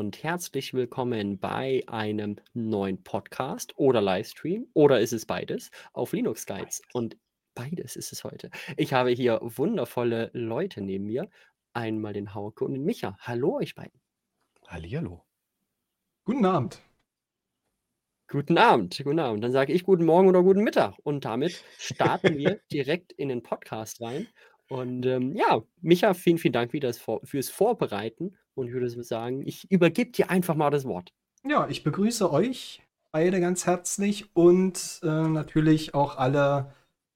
und herzlich willkommen bei einem neuen Podcast oder Livestream oder ist es beides auf Linux Guides und beides ist es heute. Ich habe hier wundervolle Leute neben mir, einmal den Hauke und den Micha. Hallo euch beiden. Hallihallo. Guten Abend. Guten Abend, guten Abend. Dann sage ich guten Morgen oder guten Mittag und damit starten wir direkt in den Podcast rein. Und ähm, ja, Micha, vielen, vielen Dank wieder fürs Vorbereiten. Und ich würde sagen, ich übergebe dir einfach mal das Wort. Ja, ich begrüße euch beide ganz herzlich und äh, natürlich auch alle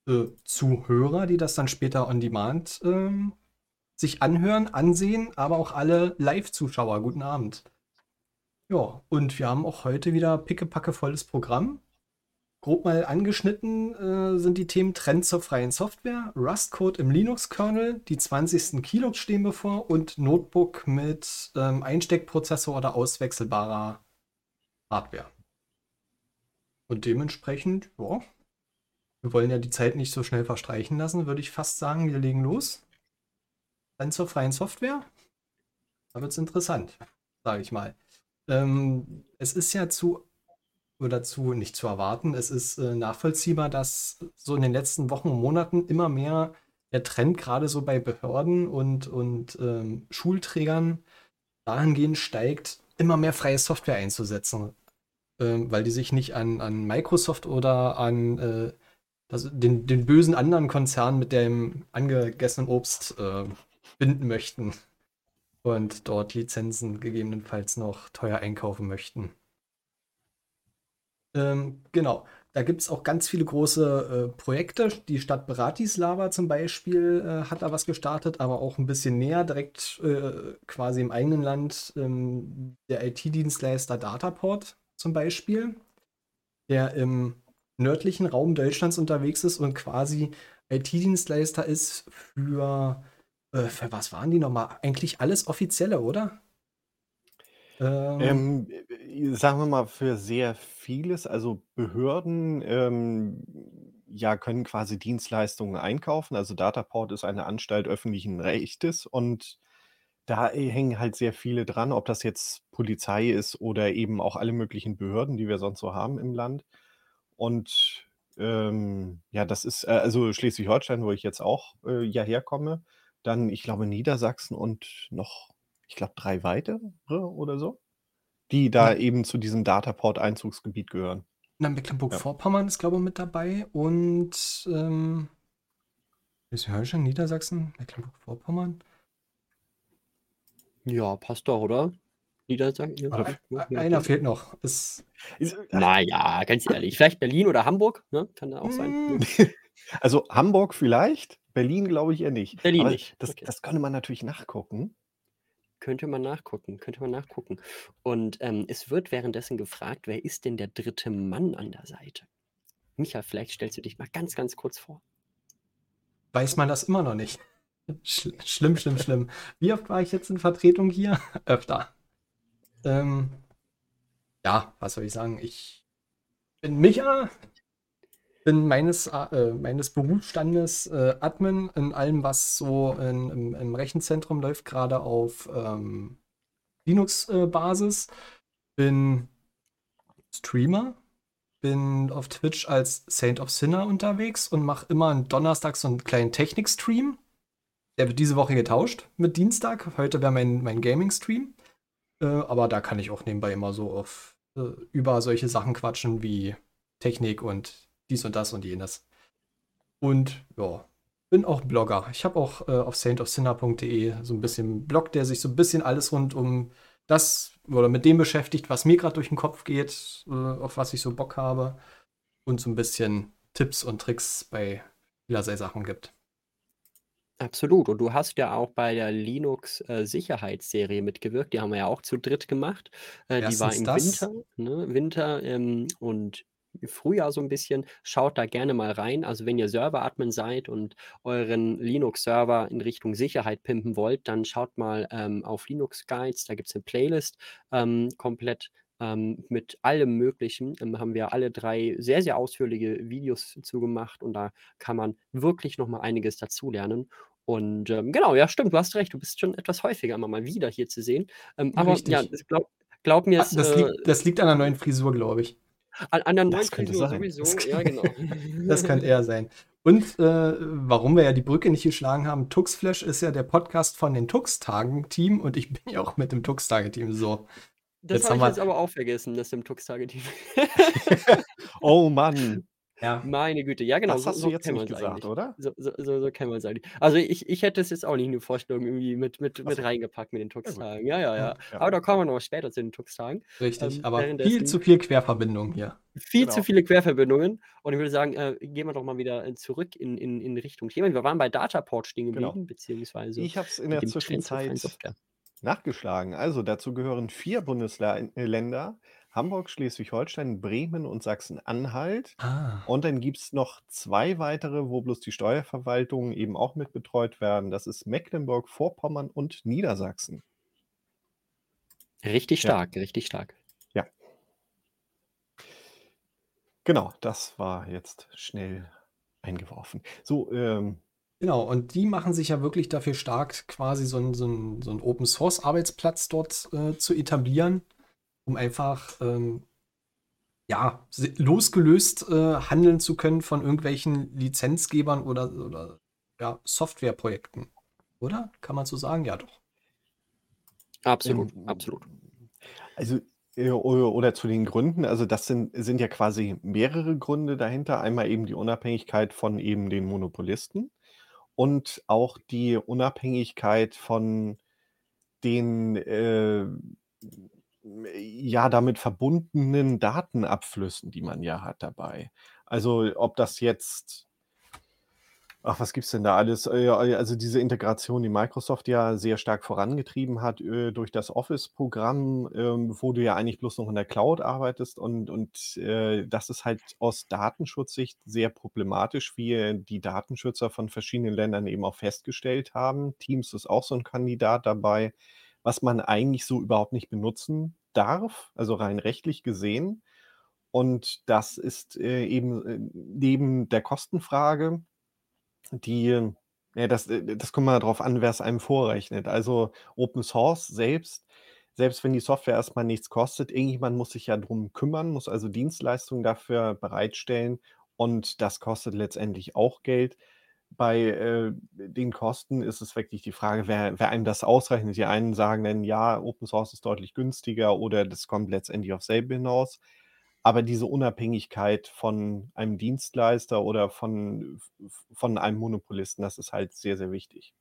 äh, Zuhörer, die das dann später on demand äh, sich anhören, ansehen, aber auch alle Live-Zuschauer. Guten Abend. Ja, und wir haben auch heute wieder pickepacke volles Programm grob mal angeschnitten äh, sind die Themen Trend zur freien Software, Rust-Code im Linux-Kernel, die 20. Keyloggs stehen bevor und Notebook mit ähm, Einsteckprozessor oder auswechselbarer Hardware. Und dementsprechend, ja, wir wollen ja die Zeit nicht so schnell verstreichen lassen, würde ich fast sagen, wir legen los. Trend zur freien Software. Da wird es interessant, sage ich mal. Ähm, es ist ja zu dazu nicht zu erwarten. Es ist äh, nachvollziehbar, dass so in den letzten Wochen und Monaten immer mehr der Trend gerade so bei Behörden und, und ähm, Schulträgern dahingehend steigt, immer mehr freie Software einzusetzen, ähm, weil die sich nicht an, an Microsoft oder an äh, das, den, den bösen anderen Konzern mit dem angegessenen Obst äh, binden möchten und dort Lizenzen gegebenenfalls noch teuer einkaufen möchten. Ähm, genau. Da gibt es auch ganz viele große äh, Projekte. Die Stadt Bratislava zum Beispiel äh, hat da was gestartet, aber auch ein bisschen näher, direkt äh, quasi im eigenen Land, ähm, der IT-Dienstleister Dataport zum Beispiel, der im nördlichen Raum Deutschlands unterwegs ist und quasi IT-Dienstleister ist für, äh, für was waren die nochmal? Eigentlich alles offizielle, oder? Ähm, Ähm, äh, sagen wir mal, für sehr vieles, also Behörden, ähm, ja, können quasi Dienstleistungen einkaufen. Also Dataport ist eine Anstalt öffentlichen Rechtes und da äh, hängen halt sehr viele dran, ob das jetzt Polizei ist oder eben auch alle möglichen Behörden, die wir sonst so haben im Land. Und ähm, ja, das ist äh, also Schleswig-Holstein, wo ich jetzt auch äh, ja herkomme, dann, ich glaube, Niedersachsen und noch ich glaube, drei weitere oder so, die da Ja. eben zu diesem Dataport-Einzugsgebiet gehören. Na, Ja. Mecklenburg-Vorpommern ist, glaube ich, mit dabei und ähm, Schleswig-Holstein, Niedersachsen, Mecklenburg-Vorpommern. Ja, passt doch, oder? Niedersachsen? Ja, Oder Ein, ja, ja, einer ja. fehlt noch. Ist, Ist, Naja, ganz ehrlich. Vielleicht Berlin oder Hamburg, ne? Kann da auch sein. Ja. also Hamburg vielleicht, Berlin glaube ich eher nicht. Berlin Aber nicht. das, Okay. das könnte man natürlich nachgucken. Könnte man nachgucken, könnte man nachgucken. Und ähm, es wird währenddessen gefragt, wer ist denn der dritte Mann an der Seite? Micha, vielleicht stellst du dich mal ganz, ganz kurz vor. weiß man das immer noch nicht. Sch schlimm, schlimm, schlimm. Wie oft war ich jetzt in Vertretung hier? Öfter. Ähm, ja, was soll ich sagen? Ich bin Micha, bin meines, äh, meines Berufsstandes äh, Admin in allem, was so in, im, im Rechenzentrum läuft, gerade auf ähm, Linux-Basis. bin Streamer, bin auf Twitch als Saint of Sinner unterwegs und mache immer einen Donnerstag so einen kleinen Technik-Stream. Der wird diese Woche getauscht mit Dienstag. Heute wäre mein, mein Gaming-Stream. Äh, aber da kann ich auch nebenbei immer so auf, äh, über solche Sachen quatschen wie Technik und dies und das und jenes. Und ja, bin auch Blogger. Ich habe auch äh, auf saintofsinner.de so ein bisschen Blog, der sich so ein bisschen alles rund um das oder mit dem beschäftigt, was mir gerade durch den Kopf geht, äh, auf was ich so Bock habe und so ein bisschen Tipps und Tricks bei vielerlei Sachen gibt. Absolut. Und du hast ja auch bei der Linux-Sicherheitsserie mitgewirkt. Die haben wir ja auch zu dritt gemacht. Äh, die war im das. Winter, ne? Winter ähm, und Frühjahr so ein bisschen. Schaut da gerne mal rein. Also wenn ihr Server-Admin seid und euren Linux-Server in Richtung Sicherheit pimpen wollt, dann schaut mal ähm, auf Linux Guides. Da gibt es eine Playlist ähm, komplett ähm, mit allem Möglichen. Ähm, haben wir alle drei sehr, sehr ausführliche Videos zugemacht und da kann man wirklich noch mal einiges dazulernen. Und ähm, genau, ja, stimmt, du hast recht, du bist schon etwas häufiger immer mal wieder hier zu sehen. Ähm, aber ja, glaub, glaub mir, ah, das, äh, liegt, das liegt an der neuen Frisur, glaube ich. An, an der neuen Frisur sowieso, das ja, genau. das könnte eher sein. Und äh, warum wir ja die Brücke nicht geschlagen haben, Tuxflash ist ja der Podcast von den Tux-Tagen-Team und ich bin ja auch mit dem Tux-Tage-Team so. Das habe ich jetzt aber auch vergessen, das im Tux-Tage-Team. oh Mann. Ja. Meine Güte, ja genau, Das so, hast du so jetzt nicht gesagt, eigentlich. oder? So, so, so, so kennen wir es eigentlich. Also ich, ich hätte es jetzt auch nicht in die Vorstellung irgendwie mit, mit, mit reingepackt mit den. Tux-Tagen. Ja, ja, ja. Ja. Aber da kommen wir noch später zu den Tux-Tagen. Richtig, Ähm, aber viel zu viel Querverbindung hier. Viel zu Genau. viele Querverbindungen. Und ich würde sagen, äh, gehen wir doch mal wieder äh, zurück in, in, in Richtung Thema. Wir waren bei Dataport stehen Genau. geblieben, beziehungsweise Ich habe es in der Zwischenzeit nachgeschlagen. Also dazu gehören vier Bundesländer: Hamburg, Schleswig-Holstein, Bremen und Sachsen-Anhalt. Ah. Und dann gibt es noch zwei weitere, wo bloß die Steuerverwaltungen eben auch mit betreut werden. Das ist Mecklenburg-Vorpommern und Niedersachsen. Richtig Ja. stark, richtig stark. Ja. Genau, das war jetzt schnell eingeworfen. So, ähm, Genau, und die machen sich ja wirklich dafür stark, quasi so einen so so einen Open-Source-Arbeitsplatz dort äh, zu etablieren, um einfach ähm, ja, losgelöst äh, handeln zu können von irgendwelchen Lizenzgebern oder, oder ja, Softwareprojekten. Oder? Kann man so sagen? Ja, doch. Absolut, ähm, absolut. Also, äh, oder zu den Gründen, also das sind, sind ja quasi mehrere Gründe dahinter. Einmal eben die Unabhängigkeit von eben den Monopolisten und auch die Unabhängigkeit von den äh, ja damit verbundenen Datenabflüssen, die man ja hat dabei. Also ob das jetzt, ach, was gibt's denn da alles? Äh, Also diese Integration, die Microsoft ja sehr stark vorangetrieben hat äh, durch das Office-Programm, ähm, wo du ja eigentlich bloß noch in der Cloud arbeitest und, und äh, das ist halt aus Datenschutzsicht sehr problematisch, wie die Datenschützer von verschiedenen Ländern eben auch festgestellt haben. Teams ist auch so ein Kandidat dabei, was man eigentlich so überhaupt nicht benutzen darf, also rein rechtlich gesehen. Und das ist äh, eben äh, neben der Kostenfrage, die, ja, das, äh, das kommt mal darauf an, wer es einem vorrechnet. Also Open Source selbst, selbst wenn die Software erstmal nichts kostet, irgendjemand muss sich ja drum kümmern, muss also Dienstleistungen dafür bereitstellen und das kostet letztendlich auch Geld. Bei äh, den Kosten ist es wirklich die Frage, wer, wer einem das ausrechnet. Die einen sagen dann, ja, Open Source ist deutlich günstiger oder das kommt letztendlich auf selbe hinaus. Aber diese Unabhängigkeit von einem Dienstleister oder von, von einem Monopolisten, das ist halt sehr, sehr wichtig.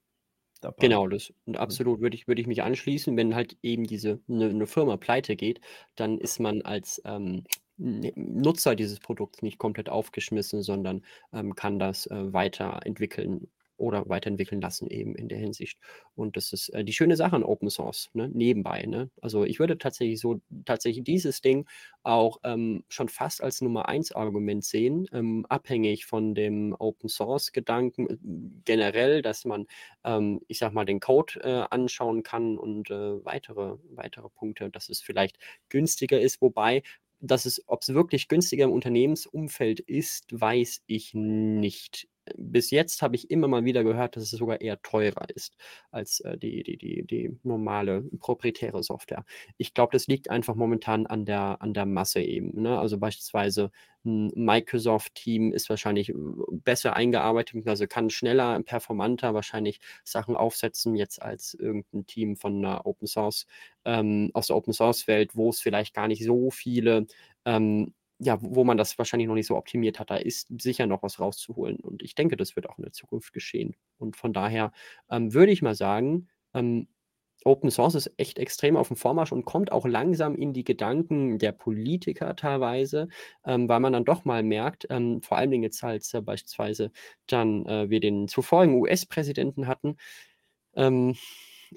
Dabei. Genau, das und absolut würde ich, würde ich mich anschließen. Wenn halt eben diese eine, eine Firma pleite geht, dann ist man als ähm, Nutzer dieses Produkts nicht komplett aufgeschmissen, sondern ähm, kann das äh, weiterentwickeln oder weiterentwickeln lassen eben in der Hinsicht. Und das ist äh, die schöne Sache an Open Source, ne? nebenbei. Ne? Also ich würde tatsächlich so, tatsächlich dieses Ding auch ähm, schon fast als Nummer eins Argument sehen, ähm, abhängig von dem Open Source Gedanken äh, generell, dass man, ähm, ich sag mal, den Code äh, anschauen kann und äh, weitere, weitere Punkte, dass es vielleicht günstiger ist, wobei dass es, ob es wirklich günstiger im Unternehmensumfeld ist, weiß ich nicht. Bis jetzt habe ich immer mal wieder gehört, dass es sogar eher teurer ist als äh, die, die, die, die normale proprietäre Software. Ich glaube, das liegt einfach momentan an der, an der Masse eben. Ne? Also beispielsweise ein Microsoft-Team ist wahrscheinlich äh, besser eingearbeitet, also kann schneller, performanter wahrscheinlich Sachen aufsetzen jetzt als irgendein Team von einer Open Source, ähm, aus der Open Source Welt, wo es vielleicht gar nicht so viele ähm, ja, wo man das wahrscheinlich noch nicht so optimiert hat, da ist sicher noch was rauszuholen. Und ich denke, das wird auch in der Zukunft geschehen. Und von daher ähm, würde ich mal sagen, ähm, Open Source ist echt extrem auf dem Vormarsch und kommt auch langsam in die Gedanken der Politiker teilweise, ähm, weil man dann doch mal merkt, ähm, vor allen Dingen jetzt als äh, beispielsweise dann äh, wir den zuvorigen US-Präsidenten hatten, ähm,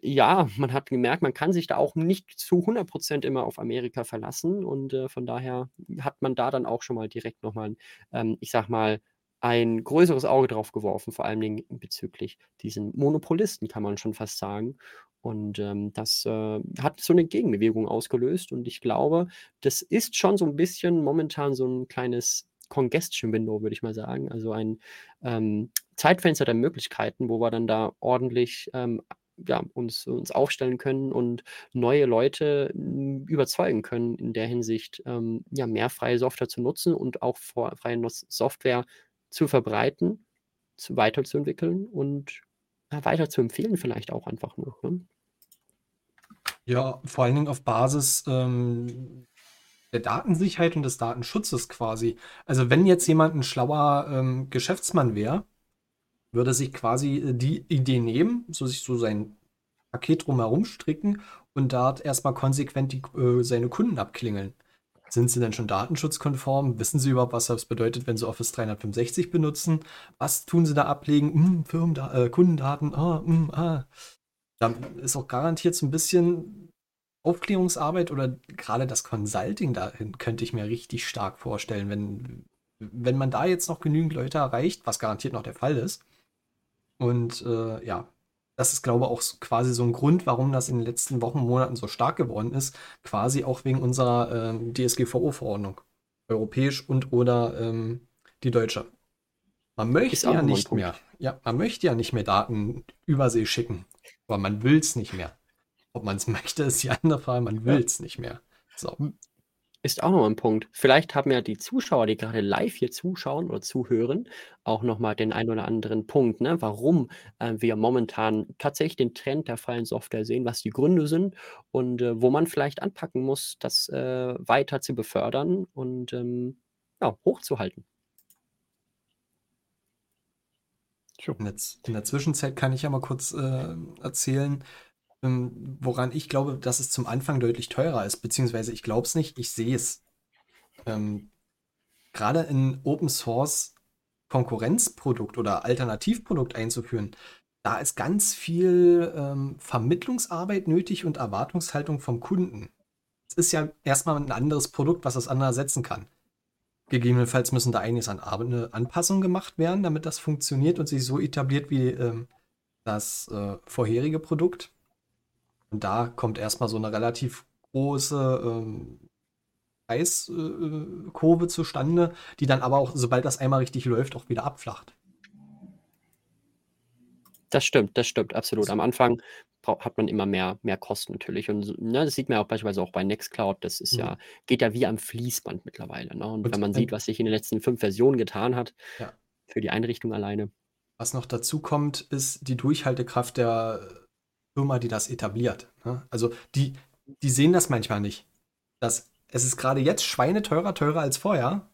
ja, man hat gemerkt, man kann sich da auch nicht zu 100% immer auf Amerika verlassen und äh, von daher hat man da dann auch schon mal direkt nochmal, ähm, ich sag mal, ein größeres Auge drauf geworfen, vor allen Dingen bezüglich diesen Monopolisten, kann man schon fast sagen. Und ähm, das äh, hat so eine Gegenbewegung ausgelöst und ich glaube, das ist schon so ein bisschen momentan so ein kleines Congestion Window, würde ich mal sagen. Also ein ähm, Zeitfenster der Möglichkeiten, wo wir dann da ordentlich ähm, ja, uns, uns aufstellen können und neue Leute hm, überzeugen können, in der Hinsicht ähm, ja, mehr freie Software zu nutzen und auch freie Software zu verbreiten, zu, weiterzuentwickeln und ja, weiter zu empfehlen, vielleicht auch einfach nur. Ne? Ja, vor allen Dingen auf Basis ähm, der Datensicherheit und des Datenschutzes quasi. Also wenn jetzt jemand ein schlauer ähm, Geschäftsmann wäre, würde sich quasi äh, die Idee nehmen, so sich so sein Paket drumherum stricken und dort erstmal konsequent die, äh, seine Kunden abklingeln. Sind sie denn schon datenschutzkonform? Wissen sie überhaupt, was das bedeutet, wenn sie Office 365 benutzen? Was tun sie da ablegen? Hm, Firmen, äh, Kundendaten, ah, hm, ah. Da ist auch garantiert so ein bisschen Aufklärungsarbeit oder gerade das Consulting dahin könnte ich mir richtig stark vorstellen, wenn, wenn man da jetzt noch genügend Leute erreicht, was garantiert noch der Fall ist. Und äh, ja, das ist, glaube ich, auch quasi so ein Grund, warum das in den letzten Wochen, Monaten so stark geworden ist. Quasi auch wegen unserer ähm, DSGVO-Verordnung. Europäisch und oder ähm, die deutsche. Man möchte ja nicht mehr. Ja, man möchte ja nicht mehr Daten über See schicken. Aber man will es nicht mehr. Ob man es möchte, ist die andere Frage. Man will es nicht mehr. So. Ist auch noch ein Punkt. Vielleicht haben ja die Zuschauer, die gerade live hier zuschauen oder zuhören, auch noch mal den einen oder anderen Punkt, ne, warum, äh, wir momentan tatsächlich den Trend der freien Software sehen, was die Gründe sind und, äh, wo man vielleicht anpacken muss, das, äh, weiter zu befördern und, ähm, ja, hochzuhalten. In der in der Zwischenzeit kann ich ja mal kurz, äh, erzählen ähm, woran ich glaube, dass es zum Anfang deutlich teurer ist, beziehungsweise ich glaube es nicht, ich sehe es. Ähm, Gerade in Open Source Konkurrenzprodukt oder Alternativprodukt einzuführen, da ist ganz viel ähm, Vermittlungsarbeit nötig und Erwartungshaltung vom Kunden. Es ist ja erstmal ein anderes Produkt, was das andere ersetzen kann. Gegebenenfalls müssen da einiges an eine Anpassung gemacht werden, damit das funktioniert und sich so etabliert wie ähm, das äh, vorherige Produkt. Und da kommt erstmal so eine relativ große ähm, Preiskurve äh, zustande, die dann aber auch, sobald das einmal richtig läuft, auch wieder abflacht. Das stimmt, das stimmt, absolut. Am Anfang hat man immer mehr, mehr Kosten natürlich. Und ne, das sieht man ja auch beispielsweise auch bei Nextcloud. Das ist mhm. ja, geht ja wie am Fließband mittlerweile. Ne? Und, Und wenn man sieht, was sich in den letzten fünf Versionen getan hat, ja. für die Einrichtung alleine. Was noch dazu kommt, ist die Durchhaltekraft der Firma, die das etabliert. Ne? Also die, die sehen das manchmal nicht. Dass es ist gerade jetzt schweineteurer, teurer als vorher.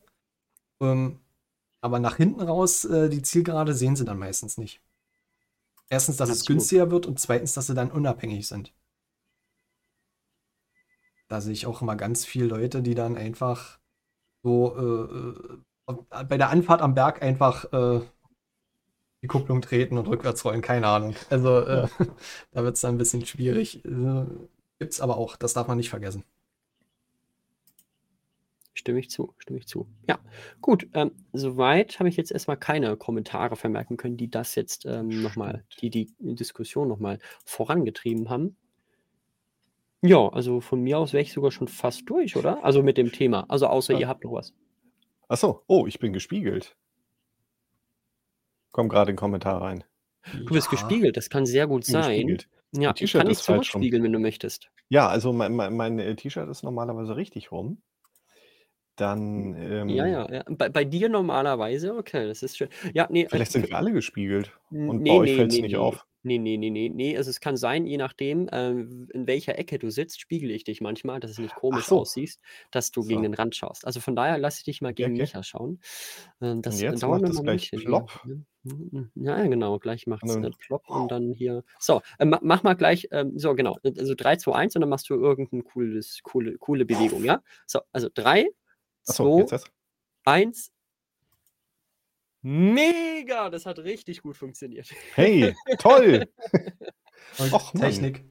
Ähm, aber nach hinten raus, äh, die Zielgerade sehen sie dann meistens nicht. Erstens, dass Absolut. es günstiger wird und zweitens, dass sie dann unabhängig sind. Da sehe ich auch immer ganz viele Leute, die dann einfach so äh, äh bei der Anfahrt am Berg einfach äh, die Kupplung treten und rückwärts rollen, keine Ahnung. Also äh, da wird es dann ein bisschen schwierig. Äh, Gibt es aber auch, das darf man nicht vergessen. Stimme ich zu, stimme ich zu. Ja, gut. Ähm, soweit habe ich jetzt erstmal keine Kommentare vermerken können, die das jetzt ähm, nochmal, die die Diskussion nochmal vorangetrieben haben. Ja, also von mir aus wäre ich sogar schon fast durch, oder? Also mit dem Thema. Also außer ja. ihr habt noch was. Achso, oh, ich bin gespiegelt. Kommt gerade ein Kommentar rein. Du bist gespiegelt, das kann sehr gut sein. Ja, ich kann dich zurückspiegeln, wenn du möchtest. Ja, also mein, mein, mein äh, T-Shirt ist normalerweise richtig rum. Dann, Ja, ähm ja, ja. Bei, bei dir normalerweise, okay, das ist schön. Ja, nee, äh, vielleicht sind wir alle gespiegelt und bei euch nee, fällt es nee, nicht nee. auf. Nee, nee, nee, nee, nee. Also es kann sein, je nachdem, äh, in welcher Ecke du sitzt, spiegel ich dich manchmal, dass es nicht komisch so. aussiehst, dass du gegen den Rand schaust. Also von daher lasse ich dich mal gegen okay. Micha schauen. Äh, das Und jetzt dauert macht es gleich plopp. Ne? Ja, genau, gleich macht es dann plopp und dann hier. So, äh, mach mal gleich, ähm, so genau, also 3, 2, 1 und dann machst du irgendeine cooles, coole, coole Bewegung, ja? So, also 3, so, 2, 1, Mega! Das hat richtig gut funktioniert. Hey, toll! Och, Technik.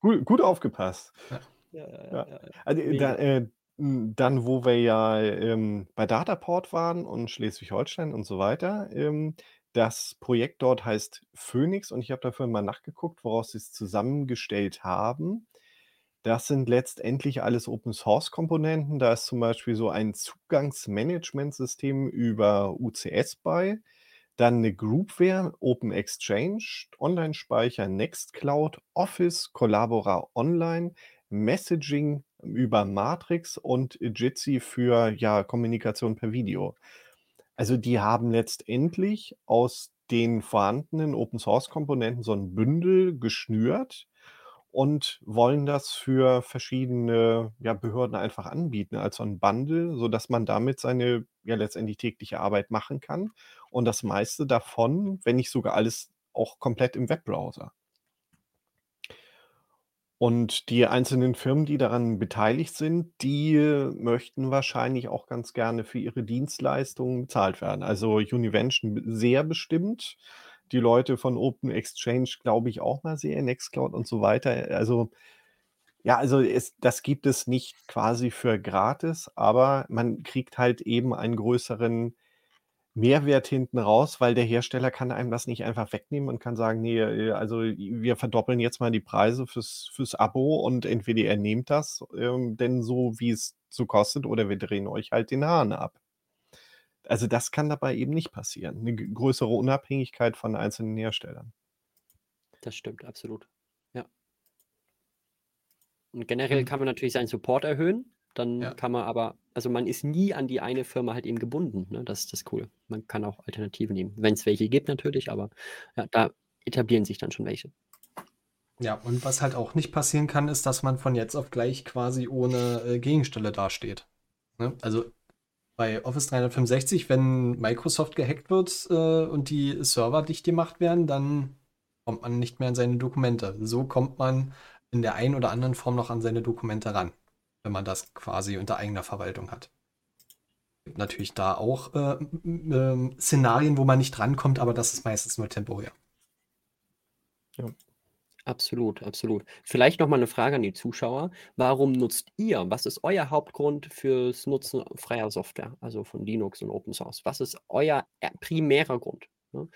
Gut, gut aufgepasst. Ja. Ja, ja, ja. Also, da, äh, dann, wo wir ja ähm, bei Dataport waren und Schleswig-Holstein und so weiter, ähm, das Projekt dort heißt Phoenix und ich habe dafür mal nachgeguckt, woraus sie es zusammengestellt haben. Das sind letztendlich alles Open-Source-Komponenten. Da ist zum Beispiel so ein Zugangsmanagementsystem über UCS bei, dann eine Groupware, Open Exchange, Online-Speicher, Nextcloud, Office, Collabora Online, Messaging über Matrix und Jitsi für, ja, Kommunikation per Video. Also, die haben letztendlich aus den vorhandenen Open-Source-Komponenten so ein Bündel geschnürt und wollen das für verschiedene, ja, Behörden einfach anbieten als so ein Bundle, sodass man damit seine, ja, letztendlich tägliche Arbeit machen kann und das meiste davon, wenn nicht sogar alles, auch komplett im Webbrowser. Und die einzelnen Firmen, die daran beteiligt sind, die möchten wahrscheinlich auch ganz gerne für ihre Dienstleistungen bezahlt werden. Also Univention sehr bestimmt, die Leute von Open Exchange glaube ich auch mal sehr, Nextcloud und so weiter. Also ja, also es das gibt es nicht quasi für gratis, aber man kriegt halt eben einen größeren Mehrwert hinten raus, weil der Hersteller kann einem das nicht einfach wegnehmen und kann sagen: „Ne, äh, also wir verdoppeln jetzt mal die Preise fürs fürs Abo und entweder ihr nehmt das, ähm, denn so wie es so kostet oder wir drehen euch halt den Hahn ab.“ Also, das kann dabei eben nicht passieren. Eine größere Unabhängigkeit von einzelnen Herstellern. Das stimmt, absolut. Ja. Und generell mhm. kann man natürlich seinen Support erhöhen. Dann Ja. kann man aber also man ist nie an die eine Firma halt eben gebunden, ne? Das ist das Coole. Man kann auch Alternativen nehmen, Wenn es welche gibt natürlich, aber ja, da etablieren sich dann schon welche. Ja, und was halt auch nicht passieren kann, ist, dass man von jetzt auf gleich quasi ohne, äh, Gegenstelle dasteht, ne? Also, bei Office 365, wenn Microsoft gehackt wird, äh, und die Server dicht gemacht werden, dann kommt man nicht mehr an seine Dokumente. So kommt man in der einen oder anderen Form noch an seine Dokumente ran wenn man das quasi unter eigener Verwaltung hat. Es gibt natürlich da auch äh, äh, Szenarien, wo man nicht rankommt, aber das ist meistens nur temporär. Ja. Absolut, absolut. Vielleicht noch mal eine Frage an die Zuschauer. Warum nutzt ihr was ist euer Hauptgrund fürs Nutzen freier Software, also von Linux und Open Source? Was ist euer äh, primärer Grund, ne?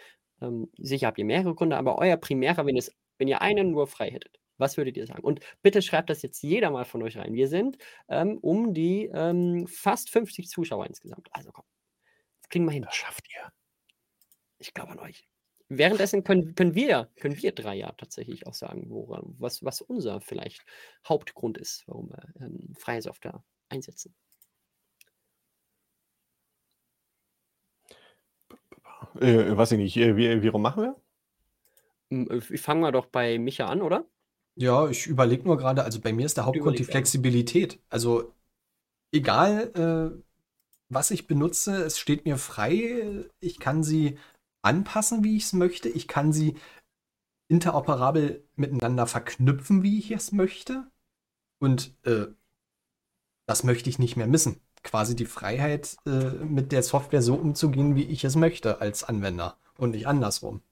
Ähm, sicher habt ihr mehrere Gründe, aber euer primärer, wenn es wenn ihr einen nur frei hättet. Was würdet ihr sagen? Und bitte schreibt das jetzt jeder mal von euch rein. Wir sind ähm, um die ähm, fast 50 Zuschauer insgesamt. Also komm, das kriegen wir hin. Das schafft ihr. Ich glaube an euch. Währenddessen können, können, wir, können wir drei ja tatsächlich auch sagen, woran, was, was unser vielleicht Hauptgrund ist, warum wir ähm, freie Software einsetzen. Äh, weiß ich nicht. Äh, wie, wie rum machen wir? Hm, äh, fangen wir doch bei Micha an, oder? Ja, ich überlege nur gerade, also bei mir ist der Hauptgrund die Flexibilität. Also egal, äh, was ich benutze, es steht mir frei. Ich kann sie anpassen, wie ich es möchte. Ich kann sie interoperabel miteinander verknüpfen, wie ich es möchte. Und äh, das möchte ich nicht mehr missen. Quasi die Freiheit, äh, mit der Software so umzugehen, wie ich es möchte als Anwender und nicht andersrum.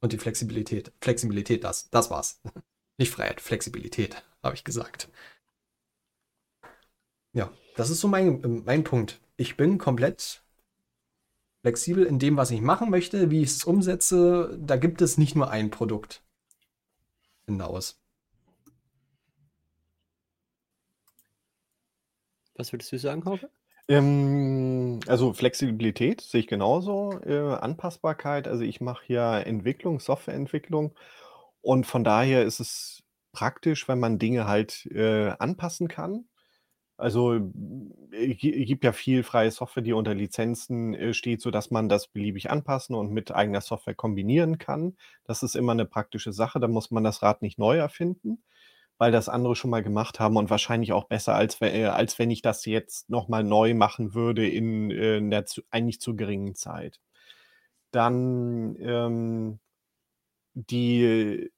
Und die Flexibilität. Flexibilität, das, das war's. Nicht Freiheit, Flexibilität, habe ich gesagt. Ja, das ist so mein, mein Punkt. Ich bin komplett flexibel in dem, was ich machen möchte, wie ich es umsetze. Da gibt es nicht nur ein Produkt hinaus. Was würdest du sagen, Hauke? Ähm, also Flexibilität sehe ich genauso. Äh, Anpassbarkeit, also ich mache ja Entwicklung, Softwareentwicklung und von daher ist es praktisch, wenn man Dinge halt, äh, anpassen kann. Also, äh, gibt ja viel freie Software, die unter Lizenzen, äh, steht, sodass man das beliebig anpassen und mit eigener Software kombinieren kann. Das ist immer eine praktische Sache, da muss man das Rad nicht neu erfinden, weil das andere schon mal gemacht haben und wahrscheinlich auch besser, als äh, als wenn ich das jetzt noch mal neu machen würde in, äh, 'ner zu eigentlich zu geringen Zeit. Dann, ähm die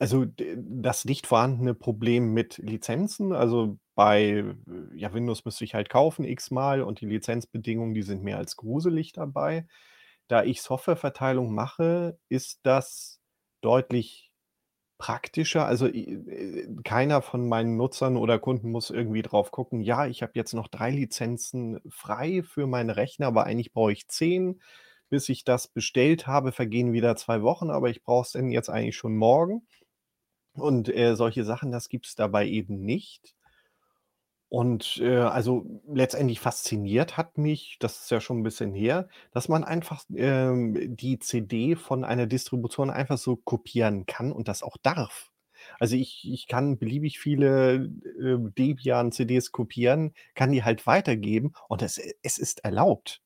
also das nicht vorhandene Problem mit Lizenzen, also bei, ja, Windows müsste ich halt kaufen x-mal und die Lizenzbedingungen, die sind mehr als gruselig dabei. Da ich Softwareverteilung mache, ist das deutlich praktischer. Also, äh, keiner von meinen Nutzern oder Kunden muss irgendwie drauf gucken: „Ja, ich habe jetzt noch drei Lizenzen frei für meine Rechner, aber eigentlich brauche ich zehn bis ich das bestellt habe, vergehen wieder zwei Wochen, aber ich brauche es denn jetzt eigentlich schon morgen. Und äh, solche Sachen, das gibt es dabei eben nicht. Und äh, also letztendlich fasziniert hat mich, das ist ja schon ein bisschen her, dass man einfach ähm, die CD von einer Distribution einfach so kopieren kann und das auch darf. Also ich, ich kann beliebig viele äh, Debian-CDs kopieren, kann die halt weitergeben und es, es ist erlaubt.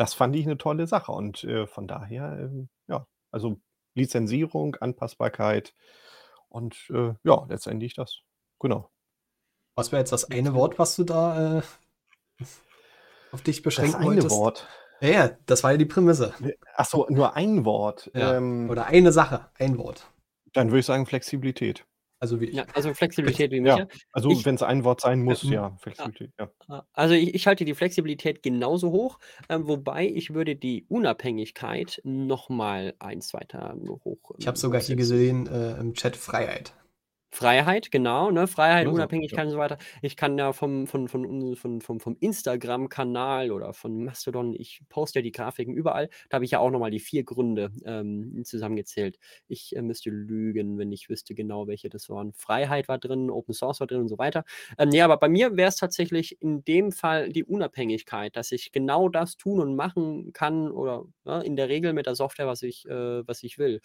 Das fand ich eine tolle Sache und äh, von daher, äh, ja, also Lizenzierung, Anpassbarkeit und äh, ja, letztendlich das. Genau. Was wäre jetzt das eine Wort, was du da äh, auf dich beschränken das eine wolltest? Wort. Ja, ja, das war ja die Prämisse. Achso, nur ein Wort. Ja. Ähm, Oder eine Sache, ein Wort. Dann würde ich sagen Flexibilität. Also wie ich. Ja, also Flexibilität wie Micha. Ja, also wenn es ein Wort sein muss, äh, ja, Flexibilität, ja. Also ich, ich halte die Flexibilität genauso hoch, äh, wobei ich würde die Unabhängigkeit nochmal eins weiter hoch. Ich habe sogar hier gesehen äh, im Chat Freiheit. Freiheit, genau, ne? Freiheit, Ja, Unabhängigkeit ja. und so weiter. Ich kann ja vom, von, von, von, vom, vom Instagram-Kanal oder von Mastodon, ich poste ja die Grafiken überall. Da habe ich ja auch nochmal die vier Gründe ähm, zusammengezählt. Ich äh, müsste lügen, wenn ich wüsste genau, welche das waren. Freiheit war drin, Open Source war drin und so weiter. Ähm, ja, aber bei mir wäre es tatsächlich in dem Fall die Unabhängigkeit, dass ich genau das tun und machen kann oder ja, in der Regel mit der Software, was ich, äh, was ich will.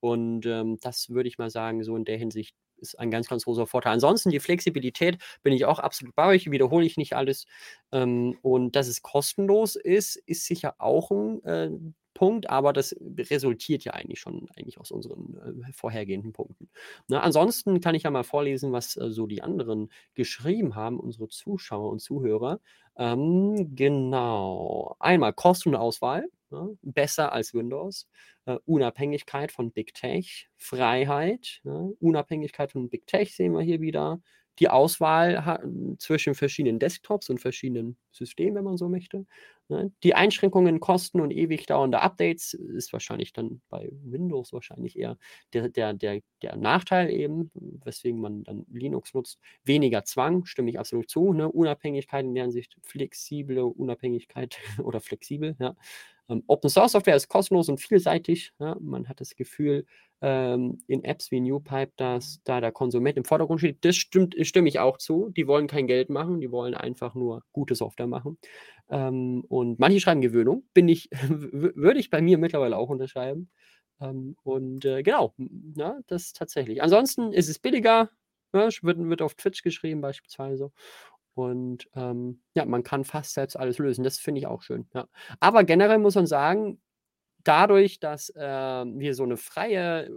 Und ähm, das würde ich mal sagen, so in der Hinsicht ist ein ganz, ganz großer Vorteil. Ansonsten die Flexibilität bin ich auch absolut bei euch, wiederhole ich nicht alles. Ähm, und dass es kostenlos ist, ist sicher auch ein äh, Punkt, aber das resultiert ja eigentlich schon eigentlich aus unseren äh, vorhergehenden Punkten. Na, ansonsten kann ich ja mal vorlesen, was äh, so die anderen geschrieben haben, unsere Zuschauer und Zuhörer. Ähm, genau. Einmal Kosten ja, besser als Windows. Äh, Unabhängigkeit von Big Tech, Freiheit, ja, Unabhängigkeit von Big Tech sehen wir hier wieder. Die Auswahl zwischen verschiedenen Desktops und verschiedenen Systemen, wenn man so möchte. Ne? Die Einschränkungen, Kosten und ewig dauernde Updates ist wahrscheinlich dann bei Windows wahrscheinlich eher der, der, der, der Nachteil eben, weswegen man dann Linux nutzt. Weniger Zwang, stimme ich absolut zu. Ne? Unabhängigkeit in der Hinsicht, flexible Unabhängigkeit oder flexibel, ja. Ähm, Open Source Software ist kostenlos und vielseitig. Ja? Man hat das Gefühl, ähm, in Apps wie NewPipe, dass da der Konsument im Vordergrund steht. Das stimmt, stimme ich auch zu. Die wollen kein Geld machen, die wollen einfach nur gute Software machen. Ähm, und manche schreiben Gewöhnung, bin ich, würde ich bei mir mittlerweile auch unterschreiben. Ähm, und äh, genau, ja, das tatsächlich. Ansonsten ist es billiger, ja, wird, wird auf Twitch geschrieben beispielsweise. Und ähm, ja, man kann fast selbst alles lösen. Das finde ich auch schön. Ja. Aber generell muss man sagen, dadurch, dass äh, wir so eine freie,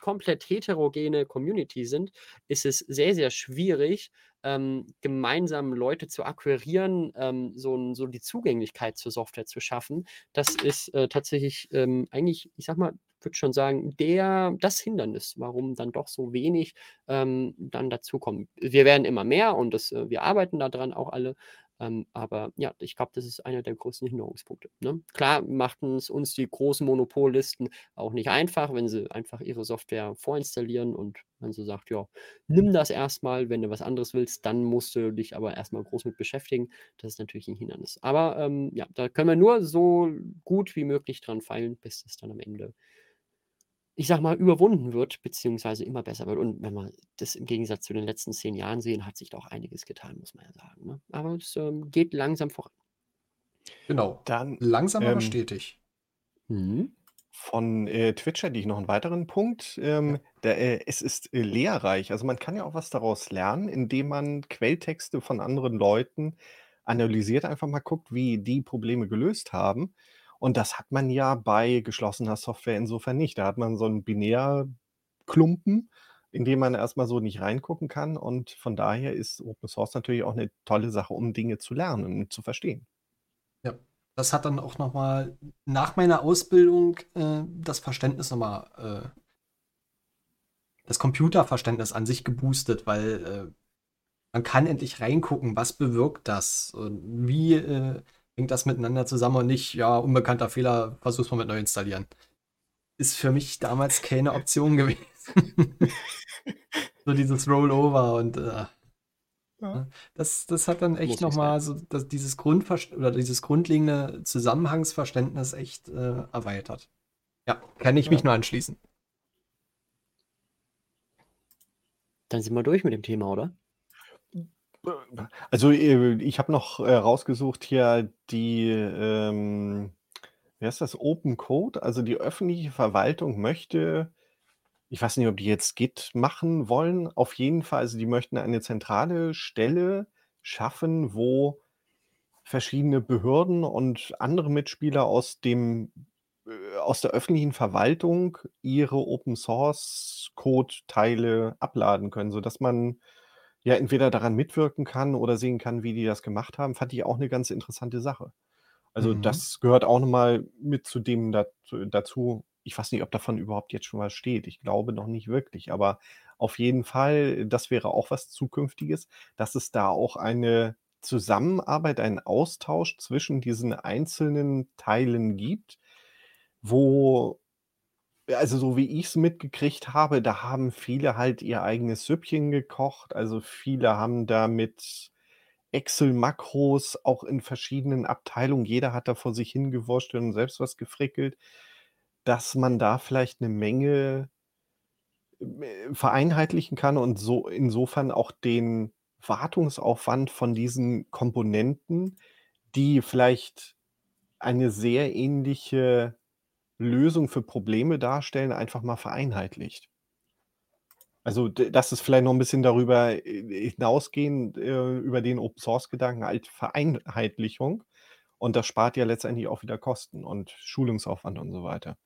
komplett heterogene Community sind, ist es sehr, sehr schwierig, ähm, gemeinsam Leute zu akquirieren, ähm, so, so die Zugänglichkeit zur Software zu schaffen. Das ist äh, tatsächlich ähm, eigentlich, ich sag mal, würde schon sagen, der, das Hindernis, warum dann doch so wenig ähm, dann dazukommen. Wir werden immer mehr und das, äh, wir arbeiten daran auch alle. Ähm, aber ja, ich glaube, das ist einer der größten Hinderungspunkte. Ne? Klar machten es uns die großen Monopolisten auch nicht einfach, wenn sie einfach ihre Software vorinstallieren und man so sagt, ja, nimm das erstmal, wenn du was anderes willst, dann musst du dich aber erstmal groß mit beschäftigen. Das ist natürlich ein Hindernis. Aber ähm, ja, da können wir nur so gut wie möglich dran feilen, bis es dann am Ende ich sag mal, überwunden wird, beziehungsweise immer besser wird. Und wenn wir das im Gegensatz zu den letzten zehn Jahren sehen, hat sich doch einiges getan, muss man ja sagen. Ne? Aber es ähm, geht langsam voran. Genau. Dann, langsam, ähm, aber stetig. Mhm. Von äh, Twitch hätte ich noch einen weiteren Punkt. Ähm, der, äh, es ist äh, lehrreich. Also man kann ja auch was daraus lernen, indem man Quelltexte von anderen Leuten analysiert, einfach mal guckt, wie die Probleme gelöst haben. Und das hat man ja bei geschlossener Software insofern nicht. Da hat man so einen Binärklumpen, in den man erstmal so nicht reingucken kann. Und von daher ist Open Source natürlich auch eine tolle Sache, um Dinge zu lernen und zu verstehen. Ja, das hat dann auch nochmal nach meiner Ausbildung äh, das Verständnis nochmal, äh, das Computerverständnis an sich geboostet, weil äh, man kann endlich reingucken, was bewirkt das wie äh, hängt das miteinander zusammen und nicht, ja, unbekannter Fehler, versuch's mal mit neu installieren. Ist für mich damals keine Option gewesen. so dieses Rollover und äh, ja. Ne? das, das hat dann echt nochmal so das, dieses Grundverst oder dieses grundlegende Zusammenhangsverständnis echt äh, erweitert. Ja, kann ich mich nur anschließen. Dann sind wir durch mit dem Thema, oder? Also, äh, ich habe noch, äh, rausgesucht hier die, ähm wie heißt das? Open Code. Also, die öffentliche Verwaltung möchte ich weiß nicht, ob die jetzt Git machen wollen. Auf jeden Fall also, die möchten eine zentrale Stelle schaffen, wo verschiedene Behörden und andere Mitspieler aus dem äh, aus der öffentlichen Verwaltung ihre Open Source Code-Teile abladen können, sodass man ja entweder daran mitwirken kann oder sehen kann, wie die das gemacht haben. Fand ich auch eine ganz interessante Sache. Also, Mhm. das gehört auch noch mal mit zu dem dat dazu ich weiß nicht, ob davon überhaupt jetzt schon was steht. Ich glaube noch nicht wirklich, aber auf jeden Fall, das wäre auch was Zukünftiges, dass es da auch eine Zusammenarbeit, einen Austausch zwischen diesen einzelnen Teilen gibt, wo also, so wie ich's mitgekriegt habe, da haben viele halt ihr eigenes Süppchen gekocht. Also, viele haben da mit Excel-Makros auch in verschiedenen Abteilungen jeder hat da vor sich hingewurschtelt und selbst was gefrickelt, dass man da vielleicht 'ne Menge äh, vereinheitlichen kann und so insofern auch den Wartungsaufwand von diesen Komponenten, die vielleicht eine sehr ähnliche Lösung für Probleme darstellen, einfach mal vereinheitlicht. Also, d dass es vielleicht noch 'n bisschen darüber, äh, hinausgehend, äh, über den Open-Source-Gedanken halt Vereinheitlichung und das spart ja letztendlich auch wieder Kosten und Schulungsaufwand und so weiter.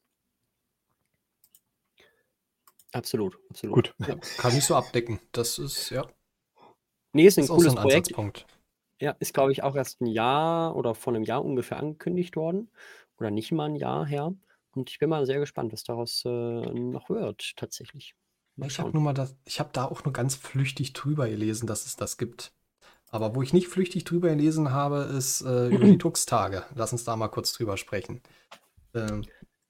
Absolut, absolut. Gut. Ja, kann ich so abdecken. Das ist ja. Ne, ist 'n Ist auch so cooles 'n Projekt. Ansatzpunkt. Ja, ist, glaube ich, auch erst 'n Jahr oder vor 'nem Jahr ungefähr angekündigt worden oder nicht mal 'n Jahr her. Und ich bin mal sehr gespannt, was daraus, äh, noch wird tatsächlich. Mal Ich habe nur mal das ich habe da auch nur ganz flüchtig drüber gelesen, dass es das gibt. Aber wo ich nicht flüchtig drüber gelesen habe, ist, äh, über die Tux-Tage. Lass uns da mal kurz drüber sprechen. Ähm,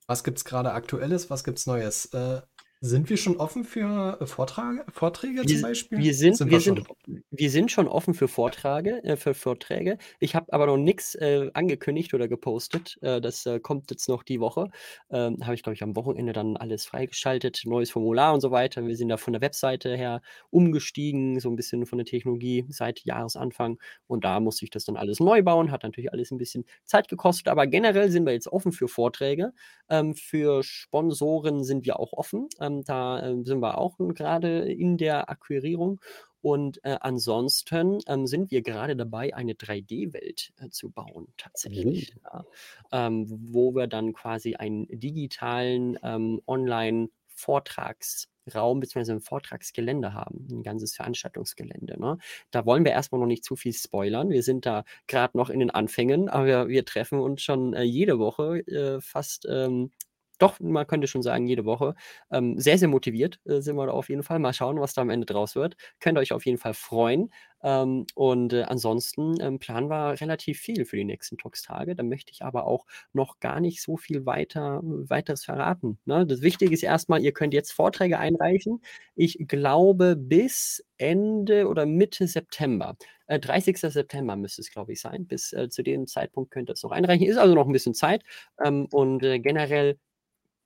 was gibt's grade Aktuelles? Was gibt's Neues? Äh, sind wir schon offen für, äh, Vortrage Vorträge zum Wir Beispiel? wir sind Sind wir wir schon? sind wir sind schon offen für Vortrage äh, für Vorträge. Ich habe aber noch nix, äh, angekündigt oder gepostet. Äh, das, äh, kommt jetzt noch die Woche. Ähm, habe ich, glaube ich, am Wochenende dann alles freigeschaltet, neues Formular und so weiter. Wir sind da von der Webseite her umgestiegen, so 'n bisschen von der Technologie seit Jahresanfang. Und da musste ich das dann alles neu bauen. Hat natürlich alles 'n bisschen Zeit gekostet, aber generell sind wir jetzt offen für Vorträge. Ähm, für Sponsoren sind wir auch offen. Ähm, da, ähm, sind wir auch grade in der Akquirierung. Und, äh, ansonsten, ähm, sind wir grade dabei, eine 3D-Welt, äh, zu bauen tatsächlich, Oh. ja. Ähm, wo wir dann quasi einen digitalen, ähm, Online-Vortragsraum beziehungsweise 'n Vortragsgelände haben, 'n ganzes Veranstaltungsgelände, ne? Da wollen wir erst mal noch nicht zu viel spoilern. Wir sind da grad noch in den Anfängen, aber wir wir treffen uns schon, äh, jede Woche, äh, fast, ähm doch, man könnte schon sagen, jede Woche. Ähm, sehr, sehr motiviert, äh, sind wir da auf jeden Fall. Mal schauen, was da am Ende draus wird. Könnt ihr euch auf jeden Fall freuen. Ähm, und, äh, ansonsten, ähm, planen wir relativ viel für die nächsten Tux-Tage. Da möchte ich aber auch noch gar nicht so viel weiter Weiteres verraten, ne? Das Wichtige ist erst mal, ihr könnt jetzt Vorträge einreichen. Ich glaube, bis Ende oder Mitte September. Äh, 30. September müsste es, glaube ich, sein. Bis, äh, zu dem Zeitpunkt könnt ihr's noch einreichen. Ist also noch 'n bisschen Zeit. Ähm, und, äh, generell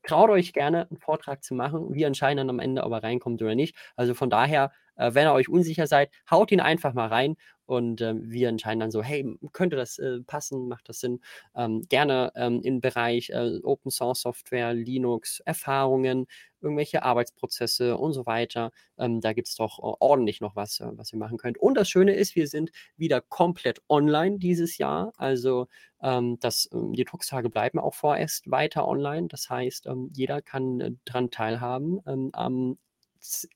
traut euch gerne, 'n Vortrag zu machen. Wir entscheiden dann am Ende, ob er reinkommt oder nicht. Also, von daher, äh, wenn ihr euch unsicher seid, haut ihn einfach mal rein und, ähm, wir entscheiden dann so: „Hey, könnte das, äh, passen? Macht das Sinn?“ Ähm, gerne, ähm, im Bereich, äh, Open-Source-Software, Linux, Erfahrungen, irgendwelche Arbeitsprozesse und so weiter. Ähm, da gibt's doch o ordentlich noch was, äh, was ihr machen könnt. Und das Schöne ist, wir sind wieder komplett online dieses Jahr. Also, ähm, das ähm, die Tux-Tage bleiben auch vorerst weiter online. Das heißt, jeder kann, äh, dran teilhaben. Am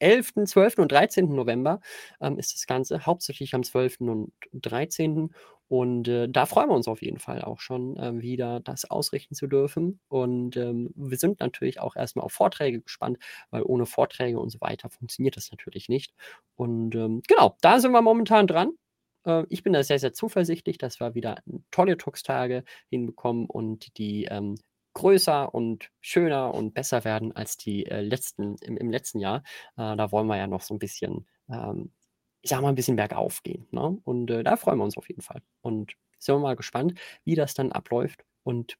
11., 12. und 13. November, ähm, ist das Ganze, hauptsächlich am 12. und 13. Und, äh, da freuen wir uns auf jeden Fall auch schon, ähm, wieder das ausrichten zu dürfen. Und, ähm, wir sind natürlich auch erst mal auf Vorträge gespannt, weil ohne Vorträge und so weiter funktioniert das natürlich nicht. Und, ähm, genau, da sind wir momentan dran. Äh, ich bin da sehr, sehr zuversichtlich, dass wir wieder tolle Tux-Tage hinbekommen und die, ähm, größer und schöner und besser werden als die, äh, letzten im im letzten Jahr. Äh, da wollen wir ja noch so 'n bisschen, ähm, ich sage mal, 'n bisschen bergauf gehen, ne? Und, äh, da freuen wir uns auf jeden Fall. Und sind wir mal gespannt, wie das dann abläuft. Und